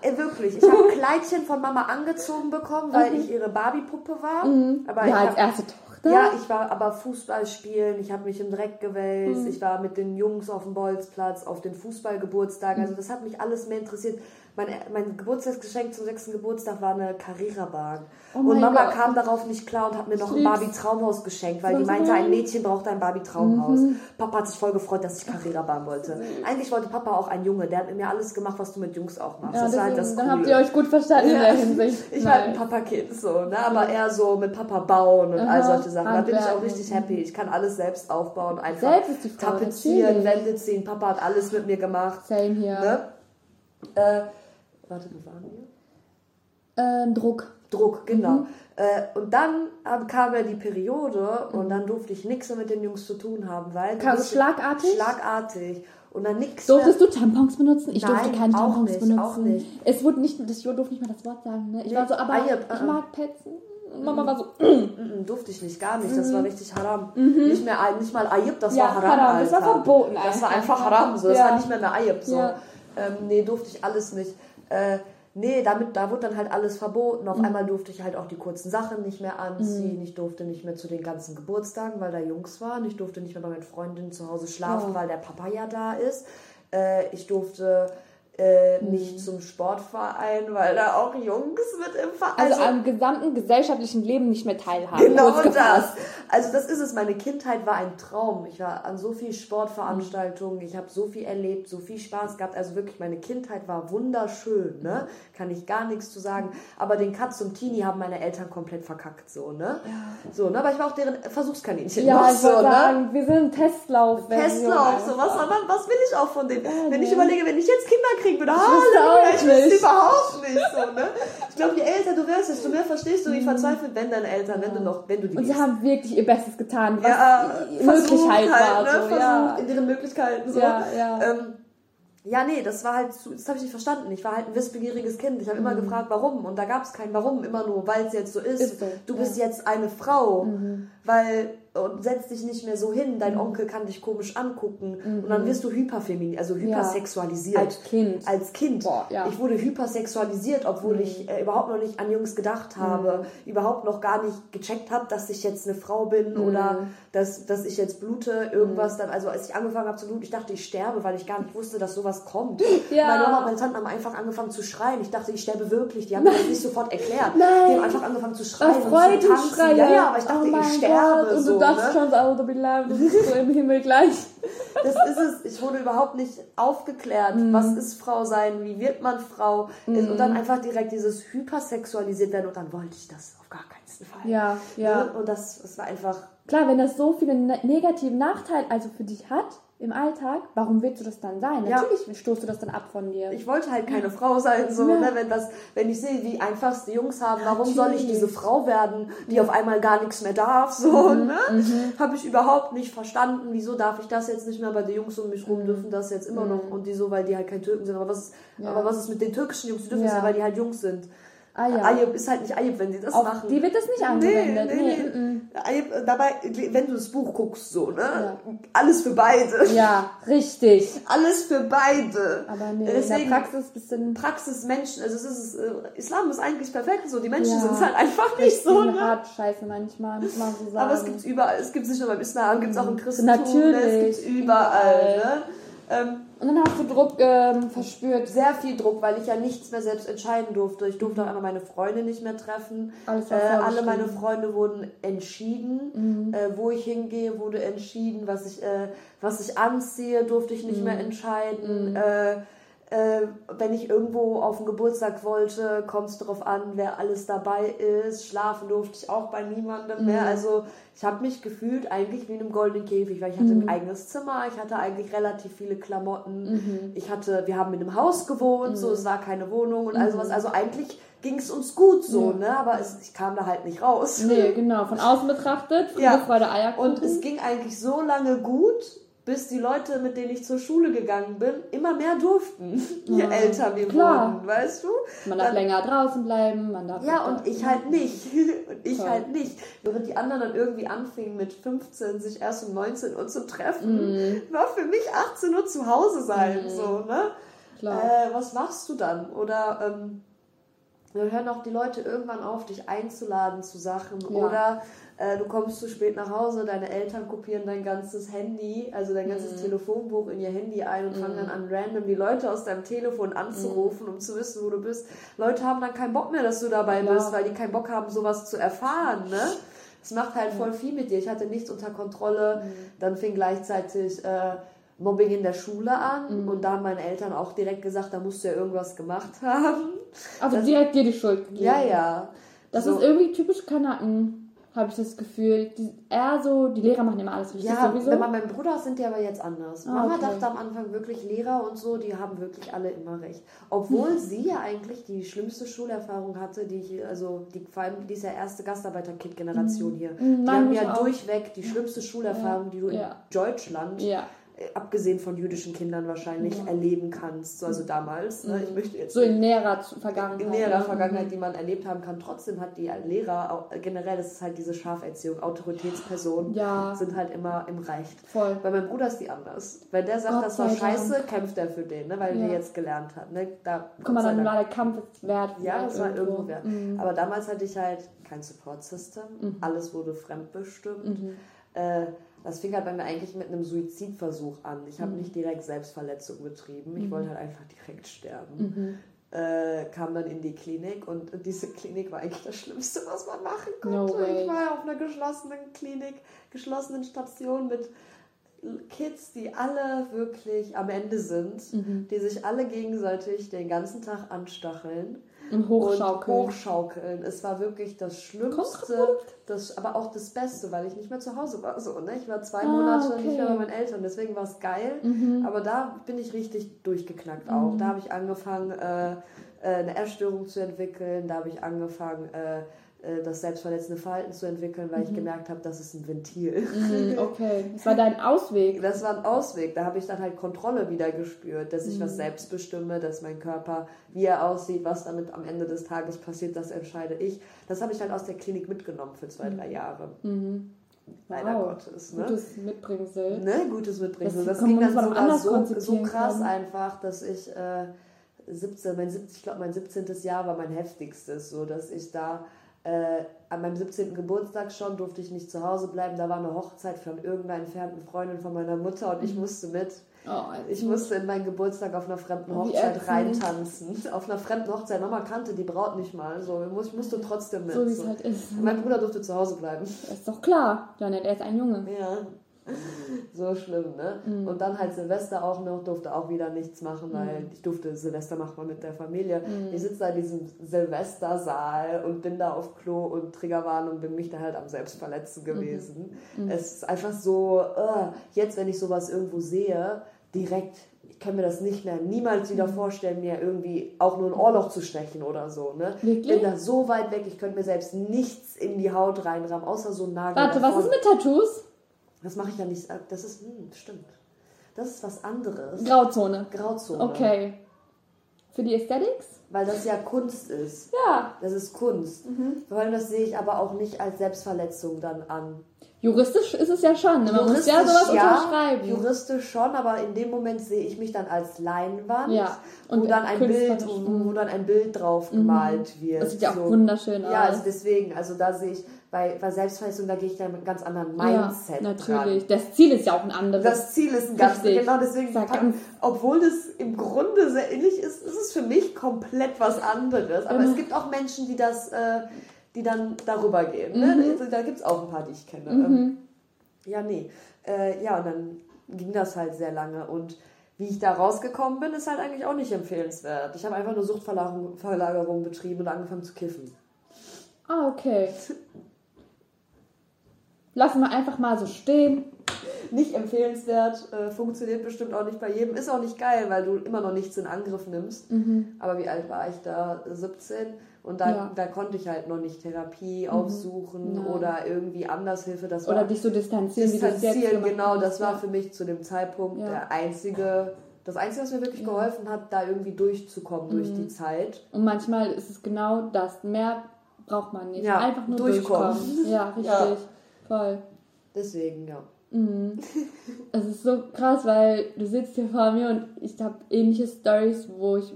äh, wirklich. Ich habe Kleidchen von Mama angezogen bekommen, weil ich ihre Barbie-Puppe war. Aber ich Ja, als hab, erste Tochter. ja, ich war aber Fußball spielen, ich habe mich im Dreck gewälzt, ich war mit den Jungs auf dem Bolzplatz, auf den Fußballgeburtstagen, also das hat mich alles mehr interessiert. Mein, mein Geburtstagsgeschenk zum sechsten Geburtstag war eine Carrera-Bahn. Oh und Mama Gott. kam darauf nicht klar und hat mir noch ein. Barbie-Traumhaus geschenkt, weil die meinte, ein Mädchen braucht ein Barbie-Traumhaus. Papa hat sich voll gefreut, dass ich Carrera-Bahn wollte. Eigentlich wollte Papa auch ein Junge, der hat mit mir alles gemacht, was du mit Jungs auch machst. Ja, das war halt das deswegen, dann habt Coole. ihr euch gut verstanden in der Hinsicht. Ich war halt ein. Papa-Kind so, ne? Aber eher so mit Papa bauen und all Aha, solche Sachen. Da bin ich auch richtig happy. Ich kann alles selbst aufbauen, einfach tapezieren. Wände ziehen. Papa hat alles mit mir gemacht. Same hier. Ne? Äh, warte, wo waren wir? Ähm, Druck. Druck, genau. Mhm. Äh, und dann kam ja die Periode und dann durfte ich nichts mehr mit den Jungs zu tun haben, weil bist- schlagartig? Schlagartig. Und dann nichts Durftest du Tampons benutzen? Ich Nein, durfte keine Tampons nicht, benutzen. auch nicht. Es wurde nicht, das ich durfte nicht mal das Wort sagen. Ne? Ich Nee, war so, aber Ayeb, ich äh, mag Petzen. Mama war so, Mm, durfte ich nicht, gar nicht. Das war richtig haram. Nicht, mehr, nicht mal Ayib, das Mhm. Ja, war haram. haram, das war verboten Das war einfach. einfach haram. So. Das Ja. war nicht mehr eine Ayib. So. Ja. Ähm, nee, durfte ich alles nicht. Äh, Nee, damit, da wurde dann halt alles verboten. Auf einmal durfte ich halt auch die kurzen Sachen nicht mehr anziehen. Ich durfte nicht mehr zu den ganzen Geburtstagen, weil da Jungs waren. Ich durfte nicht mehr bei meinen Freundinnen zu Hause schlafen, weil der Papa ja da ist. Äh, ich durfte äh, nicht zum Sportverein, weil da auch Jungs mit im Verein Also, am gesamten gesellschaftlichen Leben nicht mehr teilhaben. Genau das. gefasst. Also das ist es. Meine Kindheit war ein Traum. Ich war an so vielen Sportveranstaltungen. Ich habe so viel erlebt, so viel Spaß gehabt. Also wirklich, meine Kindheit war wunderschön. Ne? Kann ich gar nichts zu sagen. Aber den Cut zum Teenie haben meine Eltern komplett verkackt. So, ne? So, ne? Aber ich war auch deren Versuchskaninchen. Ja, noch ich so, ne? sagen, wir sind Testlauf. Testlauf, so was, was will ich auch von denen? Wenn ich ne? überlege, wenn ich jetzt Kinder kriegen würde, wüsste Halleluja, ich wüsste überhaupt nicht so, ne? Ich glaube, je älter du wirst, desto mehr verstehst du, wie verzweifelt wenn deine Eltern, wenn du noch, wenn du die Mhm. Und sie haben wirklich ihr Bestes getan, was ja, Möglichkeit versucht war. halt, ne? so, Versucht ja. in ihren Möglichkeiten so. Ja, ja. Ähm, ja, nee, das war halt, zu, das habe ich nicht verstanden. Ich war halt ein wissbegieriges Kind. Ich habe immer gefragt, warum. Und da gab es kein Warum, immer nur, weil es jetzt so ist. Mhm. Ist so, du ja. bist jetzt eine Frau, weil und setz dich nicht mehr so hin. Dein Mhm. Onkel kann dich komisch angucken und dann wirst du hyperfeminin, also hypersexualisiert. Als Kind. Als Kind. Boah, ja. Mhm. Ich wurde hypersexualisiert, obwohl ich äh, überhaupt noch nicht an Jungs gedacht habe, überhaupt noch gar nicht gecheckt habe, dass ich jetzt eine Frau bin Mhm. oder dass, dass ich jetzt blute, irgendwas dann. Also als ich angefangen habe zu bluten, ich dachte, ich sterbe, weil ich gar nicht wusste, dass sowas kommt. Ja. Meine Mama und meine Tanten haben einfach angefangen zu schreien. Ich dachte, ich sterbe wirklich. Die haben mir das nicht sofort erklärt. Nein. Die haben einfach angefangen zu schreien Das und zu tanzen. Schreie. Ja, ja, aber ich dachte, oh ich sterbe Gott. So. Du dachtest ne? schon so, oh, du bist so im Himmel gleich. Das ist es. Ich wurde überhaupt nicht aufgeklärt. Mhm. Was ist Frau sein? Wie wird man Frau? Und dann einfach direkt dieses hypersexualisiert werden. Und dann wollte ich das auf gar keinen Fall. Ja, ja. Ne? Und das, das war einfach. Klar, wenn das so viele ne negative Nachteile also für dich hat im Alltag, warum willst du das dann sein? Ja. Natürlich stoßt du das dann ab von dir. Ich wollte halt keine Frau sein, so, Ja. ne? Wenn das, wenn ich sehe, wie einfach es die Jungs haben, warum soll ich diese Frau werden, die auf einmal gar nichts mehr darf, so, Mhm. ne? Habe ich überhaupt nicht verstanden, wieso darf ich das jetzt nicht mehr, aber die Jungs um mich Mhm. rum dürfen das jetzt immer noch und die so, weil die halt kein Türken sind. Aber was ist, aber was ist mit den türkischen Jungs? Die dürfen es Ja. ja, weil die halt Jungs sind. Ah, ja. Ayub ist halt nicht Ayub, wenn die das Auf machen. die wird das nicht angewendet. Nee, nee, Nee, nee. Ayub, dabei, wenn du das Buch guckst, so, ne? Ja. Alles für beide. Ja, richtig. Alles für beide. Aber nee, Deswegen, in der Praxis bisschen Praxis Menschen, also es ist, äh, Islam ist eigentlich perfekt so, die Menschen Ja. sind es halt einfach nicht so, ne? hart scheiße manchmal, muss man so sagen. Aber es gibt's überall, es gibt's nicht nur beim Islam, gibt's auch im Christentum, ne? Natürlich, es gibt's überall, überall. ne? Ähm, Und dann hast du Druck ähm, verspürt. sehr viel Druck, weil ich ja nichts mehr selbst entscheiden durfte. Ich durfte auch einmal meine Freunde nicht mehr treffen. Alles äh, alle meine Freunde wurden entschieden. Äh, wo ich hingehe, wurde entschieden. Was ich, äh, was ich anziehe, durfte ich nicht mehr entscheiden. Äh, äh, wenn ich irgendwo auf den Geburtstag wollte, kommt es darauf an, wer alles dabei ist. Schlafen durfte ich auch bei niemandem mehr. Also ich habe mich gefühlt eigentlich wie in einem goldenen Käfig, weil ich hatte ein eigenes Zimmer, ich hatte eigentlich relativ viele Klamotten. Ich hatte, wir haben in einem Haus gewohnt, so es war keine Wohnung und all sowas. Also eigentlich ging es uns gut so, ne? Aber es, ich kam da halt nicht raus. Nee, genau, von außen betrachtet, Friede, Ja. Freude, Eierkuchen. Und es ging eigentlich so lange gut, bis die Leute, mit denen ich zur Schule gegangen bin, immer mehr durften, je älter wir klar. wurden, weißt du? man darf Dann- länger draußen bleiben, man darf... Ja, und ich halt nicht. Und ich Toll. halt nicht. Während die anderen dann irgendwie anfingen mit 15, sich erst um 19 Uhr zu treffen, Mhm. war für mich 18 Uhr zu Hause sein, so, ne? Äh, was machst du dann? Oder, ähm, dann hören auch die Leute irgendwann auf, dich einzuladen zu Sachen. Ja. Oder äh, du kommst zu spät nach Hause, deine Eltern kopieren dein ganzes Handy, also dein ganzes Mhm. Telefonbuch in ihr Handy ein und fangen dann an, random die Leute aus deinem Telefon anzurufen, Mhm. um zu wissen, wo du bist. Leute haben dann keinen Bock mehr, dass du dabei Klar. bist, weil die keinen Bock haben, sowas zu erfahren, ne? Es macht halt voll viel mit dir. Ich hatte nichts unter Kontrolle. Mhm. Dann fing gleichzeitig äh, Mobbing in der Schule an Mhm. und da haben meine Eltern auch direkt gesagt, da musst du ja irgendwas gemacht haben. also das- direkt dir die Schuld gegeben. Ja, ja. Das So. ist irgendwie typisch Kanaken, habe ich das Gefühl. Die, eher so, die Lehrer machen immer alles richtig Ja, sowieso. wenn man mein Bruder sind die aber jetzt anders. Ah, Mama okay. dachte am Anfang wirklich Lehrer und so, die haben wirklich alle immer recht. Obwohl sie ja eigentlich die schlimmste Schulerfahrung hatte, die ich, also die, vor allem die ist ja erste Gastarbeiter-Kind-Generation hier. Die Hm. Meine haben ja auch. durchweg die schlimmste Schulerfahrung, die du in Ja. Deutschland ja. Abgesehen von jüdischen Kindern wahrscheinlich erleben kannst. So, also damals. Ne? Ich möchte jetzt So in näherer Vergangenheit. in näherer ne? Vergangenheit, die man erlebt haben kann. Trotzdem hat die Lehrer, auch, generell das ist halt diese Scharferziehung, Autoritätspersonen Ja. sind halt immer im Recht. Voll. Bei meinem Bruder ist die anders. Wenn der sagt, Gott das war scheiße, Dank. kämpft er für den, ne? weil Ja. er jetzt gelernt hat. Ne? Da, Guck mal, dann war der Kampf wert. Ja, das war irgendwo wert. Mhm. Aber damals hatte ich halt kein Support-System. Alles wurde fremdbestimmt. Mhm. Äh, das fing halt bei mir eigentlich mit einem Suizidversuch an. Ich Mhm. habe nicht direkt Selbstverletzung betrieben. Ich wollte halt einfach direkt sterben. Mhm. Äh, kam dann in die Klinik und diese Klinik war eigentlich das Schlimmste, was man machen No konnte. way. ich war auf einer geschlossenen Klinik, geschlossenen Station mit Kids, die alle wirklich am Ende sind, Mhm. die sich alle gegenseitig den ganzen Tag anstacheln Und hochschaukeln. und hochschaukeln. Es war wirklich das Schlimmste, das, aber auch das Beste, weil ich nicht mehr zu Hause war. So, ne? Ich war zwei Ah, Monate okay. Mhm. nicht mehr bei meinen Eltern, deswegen war es geil. Aber da bin ich richtig durchgeknackt auch. Da habe ich angefangen, äh, äh, eine Essstörung zu entwickeln. Da habe ich angefangen, äh, das selbstverletzende Verhalten zu entwickeln, weil ich gemerkt habe, das ist ein Ventil. Mhm, okay. Das war dein Ausweg. Das war ein Ausweg. Da habe ich dann halt Kontrolle wieder gespürt, dass ich Mhm. was selbst bestimme, dass mein Körper, wie er aussieht, was damit am Ende des Tages passiert, das entscheide ich. Das habe ich halt aus der Klinik mitgenommen für zwei, drei Jahre. Leider Mhm. Wow. Gottes. Ne? Gutes Mitbringsel. Ne? Gutes Mitbringsel. Das Das, kann ging dann sogar so, so krass können. einfach, dass ich äh, 17, mein 17, ich glaube mein 17. Jahr war mein heftigstes, so dass ich da äh, an meinem 17. Geburtstag schon durfte ich nicht zu Hause bleiben. Da war eine Hochzeit von irgendeiner entfernten Freundin von meiner Mutter und ich musste mit. Oh, Ich musste in meinen Geburtstag auf einer fremden Hochzeit reintanzen. Auf einer fremden Hochzeit. Mama kannte die Braut nicht mal. So, ich muss- ich musste trotzdem mit. so wie es so. halt ist. Und Mein Bruder durfte zu Hause bleiben. Ist doch klar, Janet, er ist ein Junge. Ja. So schlimm, ne? Mhm. Und dann halt Silvester auch noch, durfte auch wieder nichts machen, weil Mhm. ich durfte Silvester machen wir mit der Familie. Ich sitze da in diesem Silvestersaal und bin da auf Klo und Triggerwarnung und bin mich da halt am Selbstverletzen gewesen. Mhm. Es ist einfach so, äh, jetzt wenn ich sowas irgendwo sehe, direkt, ich kann mir das nicht mehr niemals wieder Mhm. vorstellen, mir irgendwie auch nur ein Ohrloch zu stechen oder so, ne? Wirklich? Bin da so weit weg, ich könnte mir selbst nichts in die Haut reinrammen, außer so ein Nagel. Warte, was davon. ist mit Tattoos? Das mache ich ja nicht. Das ist, hm, stimmt. Das ist was anderes. Grauzone. Grauzone. Okay. Für die Aesthetics? Weil das ja Kunst ist. Ja. Das ist Kunst. Vor allem das sehe ich aber auch nicht als Selbstverletzung dann an. Juristisch ist es ja schon. ne? Man muss ja sowas unterschreiben. juristisch schon, aber in dem Moment sehe ich mich dann als Leinwand, Ja, und wo dann ein Bild, wo, wo dann ein Bild drauf gemalt wird. Das sieht ja auch wunderschön Ja, aus. also deswegen, also da sehe ich, bei, bei Selbstverletzung, da gehe ich dann mit einem ganz anderen Mindset ja, dran. natürlich. Das Ziel ist ja auch ein anderes. Das Ziel ist ein ganz genau deswegen, Sag pack- ganz- obwohl das im Grunde sehr ähnlich ist, ist es für mich komplett was anderes. Aber Genau. es gibt auch Menschen, die das, äh, die dann darüber gehen. Mhm. Ne? Also, Da gibt es auch ein paar, die ich kenne. Ähm, Ja, nee. Äh, ja, und dann ging das halt sehr lange und wie ich da rausgekommen bin, ist halt eigentlich auch nicht empfehlenswert. Ich habe einfach nur Suchtverlagerung Verlagerung betrieben und angefangen zu kiffen. Ah, okay. Lassen wir einfach mal so stehen. Nicht empfehlenswert, äh, funktioniert bestimmt auch nicht bei jedem. Ist auch nicht geil, weil du immer noch nichts in Angriff nimmst. Aber wie alt war ich da? 17. Und da, Ja. Mhm. da konnte ich halt noch nicht Therapie aufsuchen Nein. oder irgendwie anders Hilfe. Das Oder dich so distanzieren, wie du jetzt distanzieren, genau. hast. Das war Ja. für mich zu dem Zeitpunkt Ja. der einzige, das Einzige, was mir wirklich geholfen hat, da irgendwie durchzukommen Mhm. durch die Zeit. Und manchmal ist es genau das. Mehr braucht man nicht. Ja, Einfach nur durchkommen. durchkommen. Ja, richtig. Ja. Voll. Deswegen, ja. Es ist so krass, weil du sitzt hier vor mir und ich habe ähnliche Stories, wo ich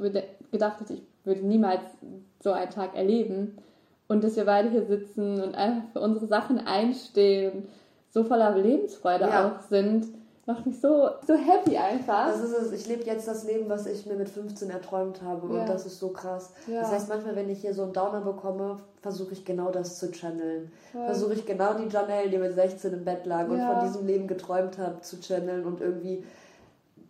gedacht hätte, ich würde niemals so einen Tag erleben. Und dass wir beide hier sitzen und einfach für unsere Sachen einstehen und so voller Lebensfreude Ja. auch sind, macht mich so, so happy einfach. Das ist es. Ich lebe jetzt das Leben, was ich mir mit 15 erträumt habe. Ja. Und das ist so krass. Ja. Das heißt, manchmal, wenn ich hier so einen Downer bekomme, versuche ich genau das zu channeln. Voll. Versuche ich genau die Janelle, die mit 16 im Bett lag und Ja. von diesem Leben geträumt hat, zu channeln und irgendwie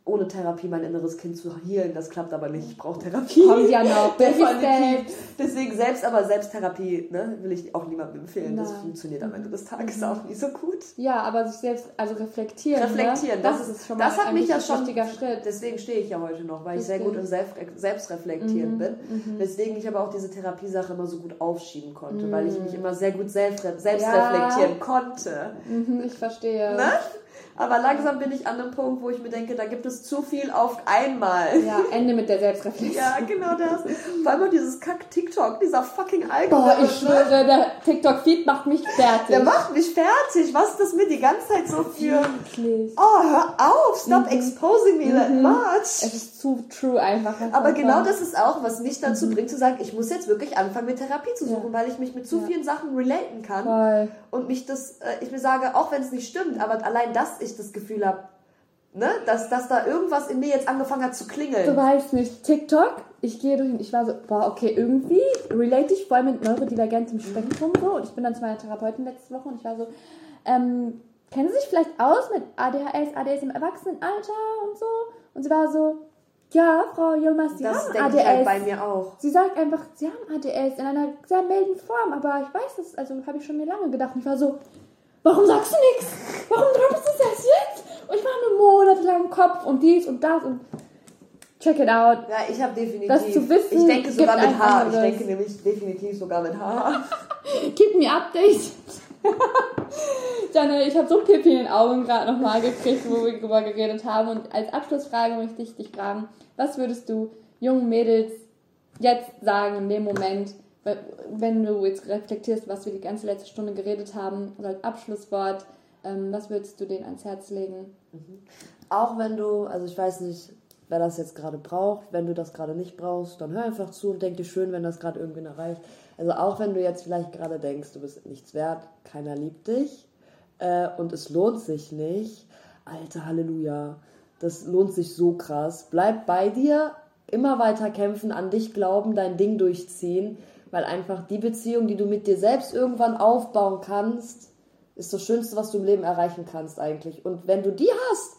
ohne Therapie mein inneres Kind zu healen. Das klappt aber nicht. Ich brauche Therapie. Kommt ja noch. Definitiv. Deswegen selbst, aber Selbsttherapie ne, will ich auch niemandem empfehlen. Das Nein. funktioniert am Ende des Tages auch nie so gut. Ja, aber sich selbst, also reflektieren. Reflektieren, ne? das, ist schon mal das hat mich ja schon wichtiger Schritt. Deswegen stehe ich ja heute noch, weil ich sehr gut im Selbst Selbstreflektieren bin. Weswegen ich aber auch diese Therapiesache immer so gut aufschieben konnte, weil ich mich immer sehr gut selbst selbst Ja. reflektieren konnte. Mhm, ich verstehe. Ne? Aber langsam bin ich an einem Punkt, wo ich mir denke, da gibt es zu viel auf einmal. Ja, Ende mit der Selbstreflexion. Ja, genau das. Vor allem dieses Kack-TikTok, dieser fucking Alkohol. Boah, ich schwöre, der TikTok-Feed macht mich fertig. Der macht mich fertig. Was ist das mir die ganze Zeit so für... Wirklich. Oh, hör auf, stop exposing me that Es much. ist zu true einfach. Aber genau das ist auch, was mich dazu bringt zu sagen, ich muss jetzt wirklich anfangen mit Therapie zu suchen, weil ich mich mit zu vielen Sachen relaten kann. Voll. Und mich das, äh, ich mir sage, auch wenn es nicht stimmt, aber allein, dass ich das Gefühl habe, ne, dass, dass da irgendwas in mir jetzt angefangen hat zu Du klingeln. weißt nicht, TikTok, ich gehe durch und ich war so, boah, okay, irgendwie relate ich voll mit neurodivergentem Spektrum so. Und ich bin dann zu meiner Therapeutin letzte Woche und ich war so, ähm, kennen Sie sich vielleicht aus mit ADHS, ADS im Erwachsenenalter und so? Und sie war so, ja, Frau Yilmaz, Sie Das haben ADS. ich halt bei mir auch. Sie sagt einfach, sie haben ADS in einer sehr milden Form, aber ich weiß das, also habe ich schon mir lange gedacht. Und ich war so, warum sagst du nichts? Warum droppst du das erst jetzt? Und ich war nur monatelang im Kopf und dies und das und check it out. Ja, ich habe definitiv. Das zu wissen, ich denke sogar mit H. Ich denke nämlich definitiv sogar mit H. Keep me updated. Janne, ich habe so Pipi in den Augen gerade nochmal gekriegt, wo wir drüber geredet haben. Und als Abschlussfrage möchte ich dich fragen, was würdest du jungen Mädels jetzt sagen in dem Moment, wenn du jetzt reflektierst, was wir die ganze letzte Stunde geredet haben, oder als Abschlusswort, ähm, was würdest du denen ans Herz legen? Auch wenn du, also ich weiß nicht, wer das jetzt gerade braucht, wenn du das gerade nicht brauchst, dann hör einfach zu und denk dir schön, wenn das gerade irgendwen erreicht. Also auch wenn du jetzt vielleicht gerade denkst, du bist nichts wert, keiner liebt dich äh, und es lohnt sich nicht, alter Halleluja, das lohnt sich so krass. Bleib bei dir, immer weiter kämpfen, an dich glauben, dein Ding durchziehen, weil einfach die Beziehung, die du mit dir selbst irgendwann aufbauen kannst, ist das Schönste, was du im Leben erreichen kannst eigentlich. Und wenn du die hast,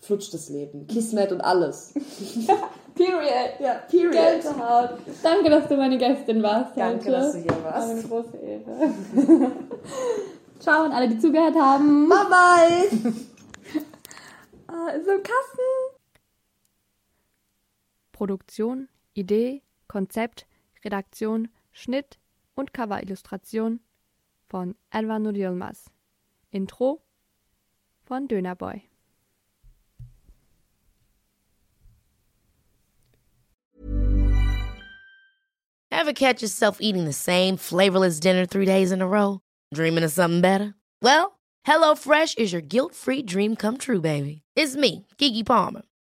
flutscht das Leben. Kismet und alles. Period. Ja, period. Gänsehaut. Danke, dass du meine Gästin warst Danke, heute. dass du hier warst. War eine große Ehre. Ciao an alle, die zugehört haben. Bye bye! Ah, so Kassen. Produktion, Idee, Konzept, Redaktion, Schnitt und Coverillustration von Nur Yilmaz. Intro von Dönerboy. Ever catch yourself eating the same flavorless dinner three days in a row? Dreaming of something better? Well, HelloFresh is your guilt-free dream come true, baby. It's me, Kiki Palmer.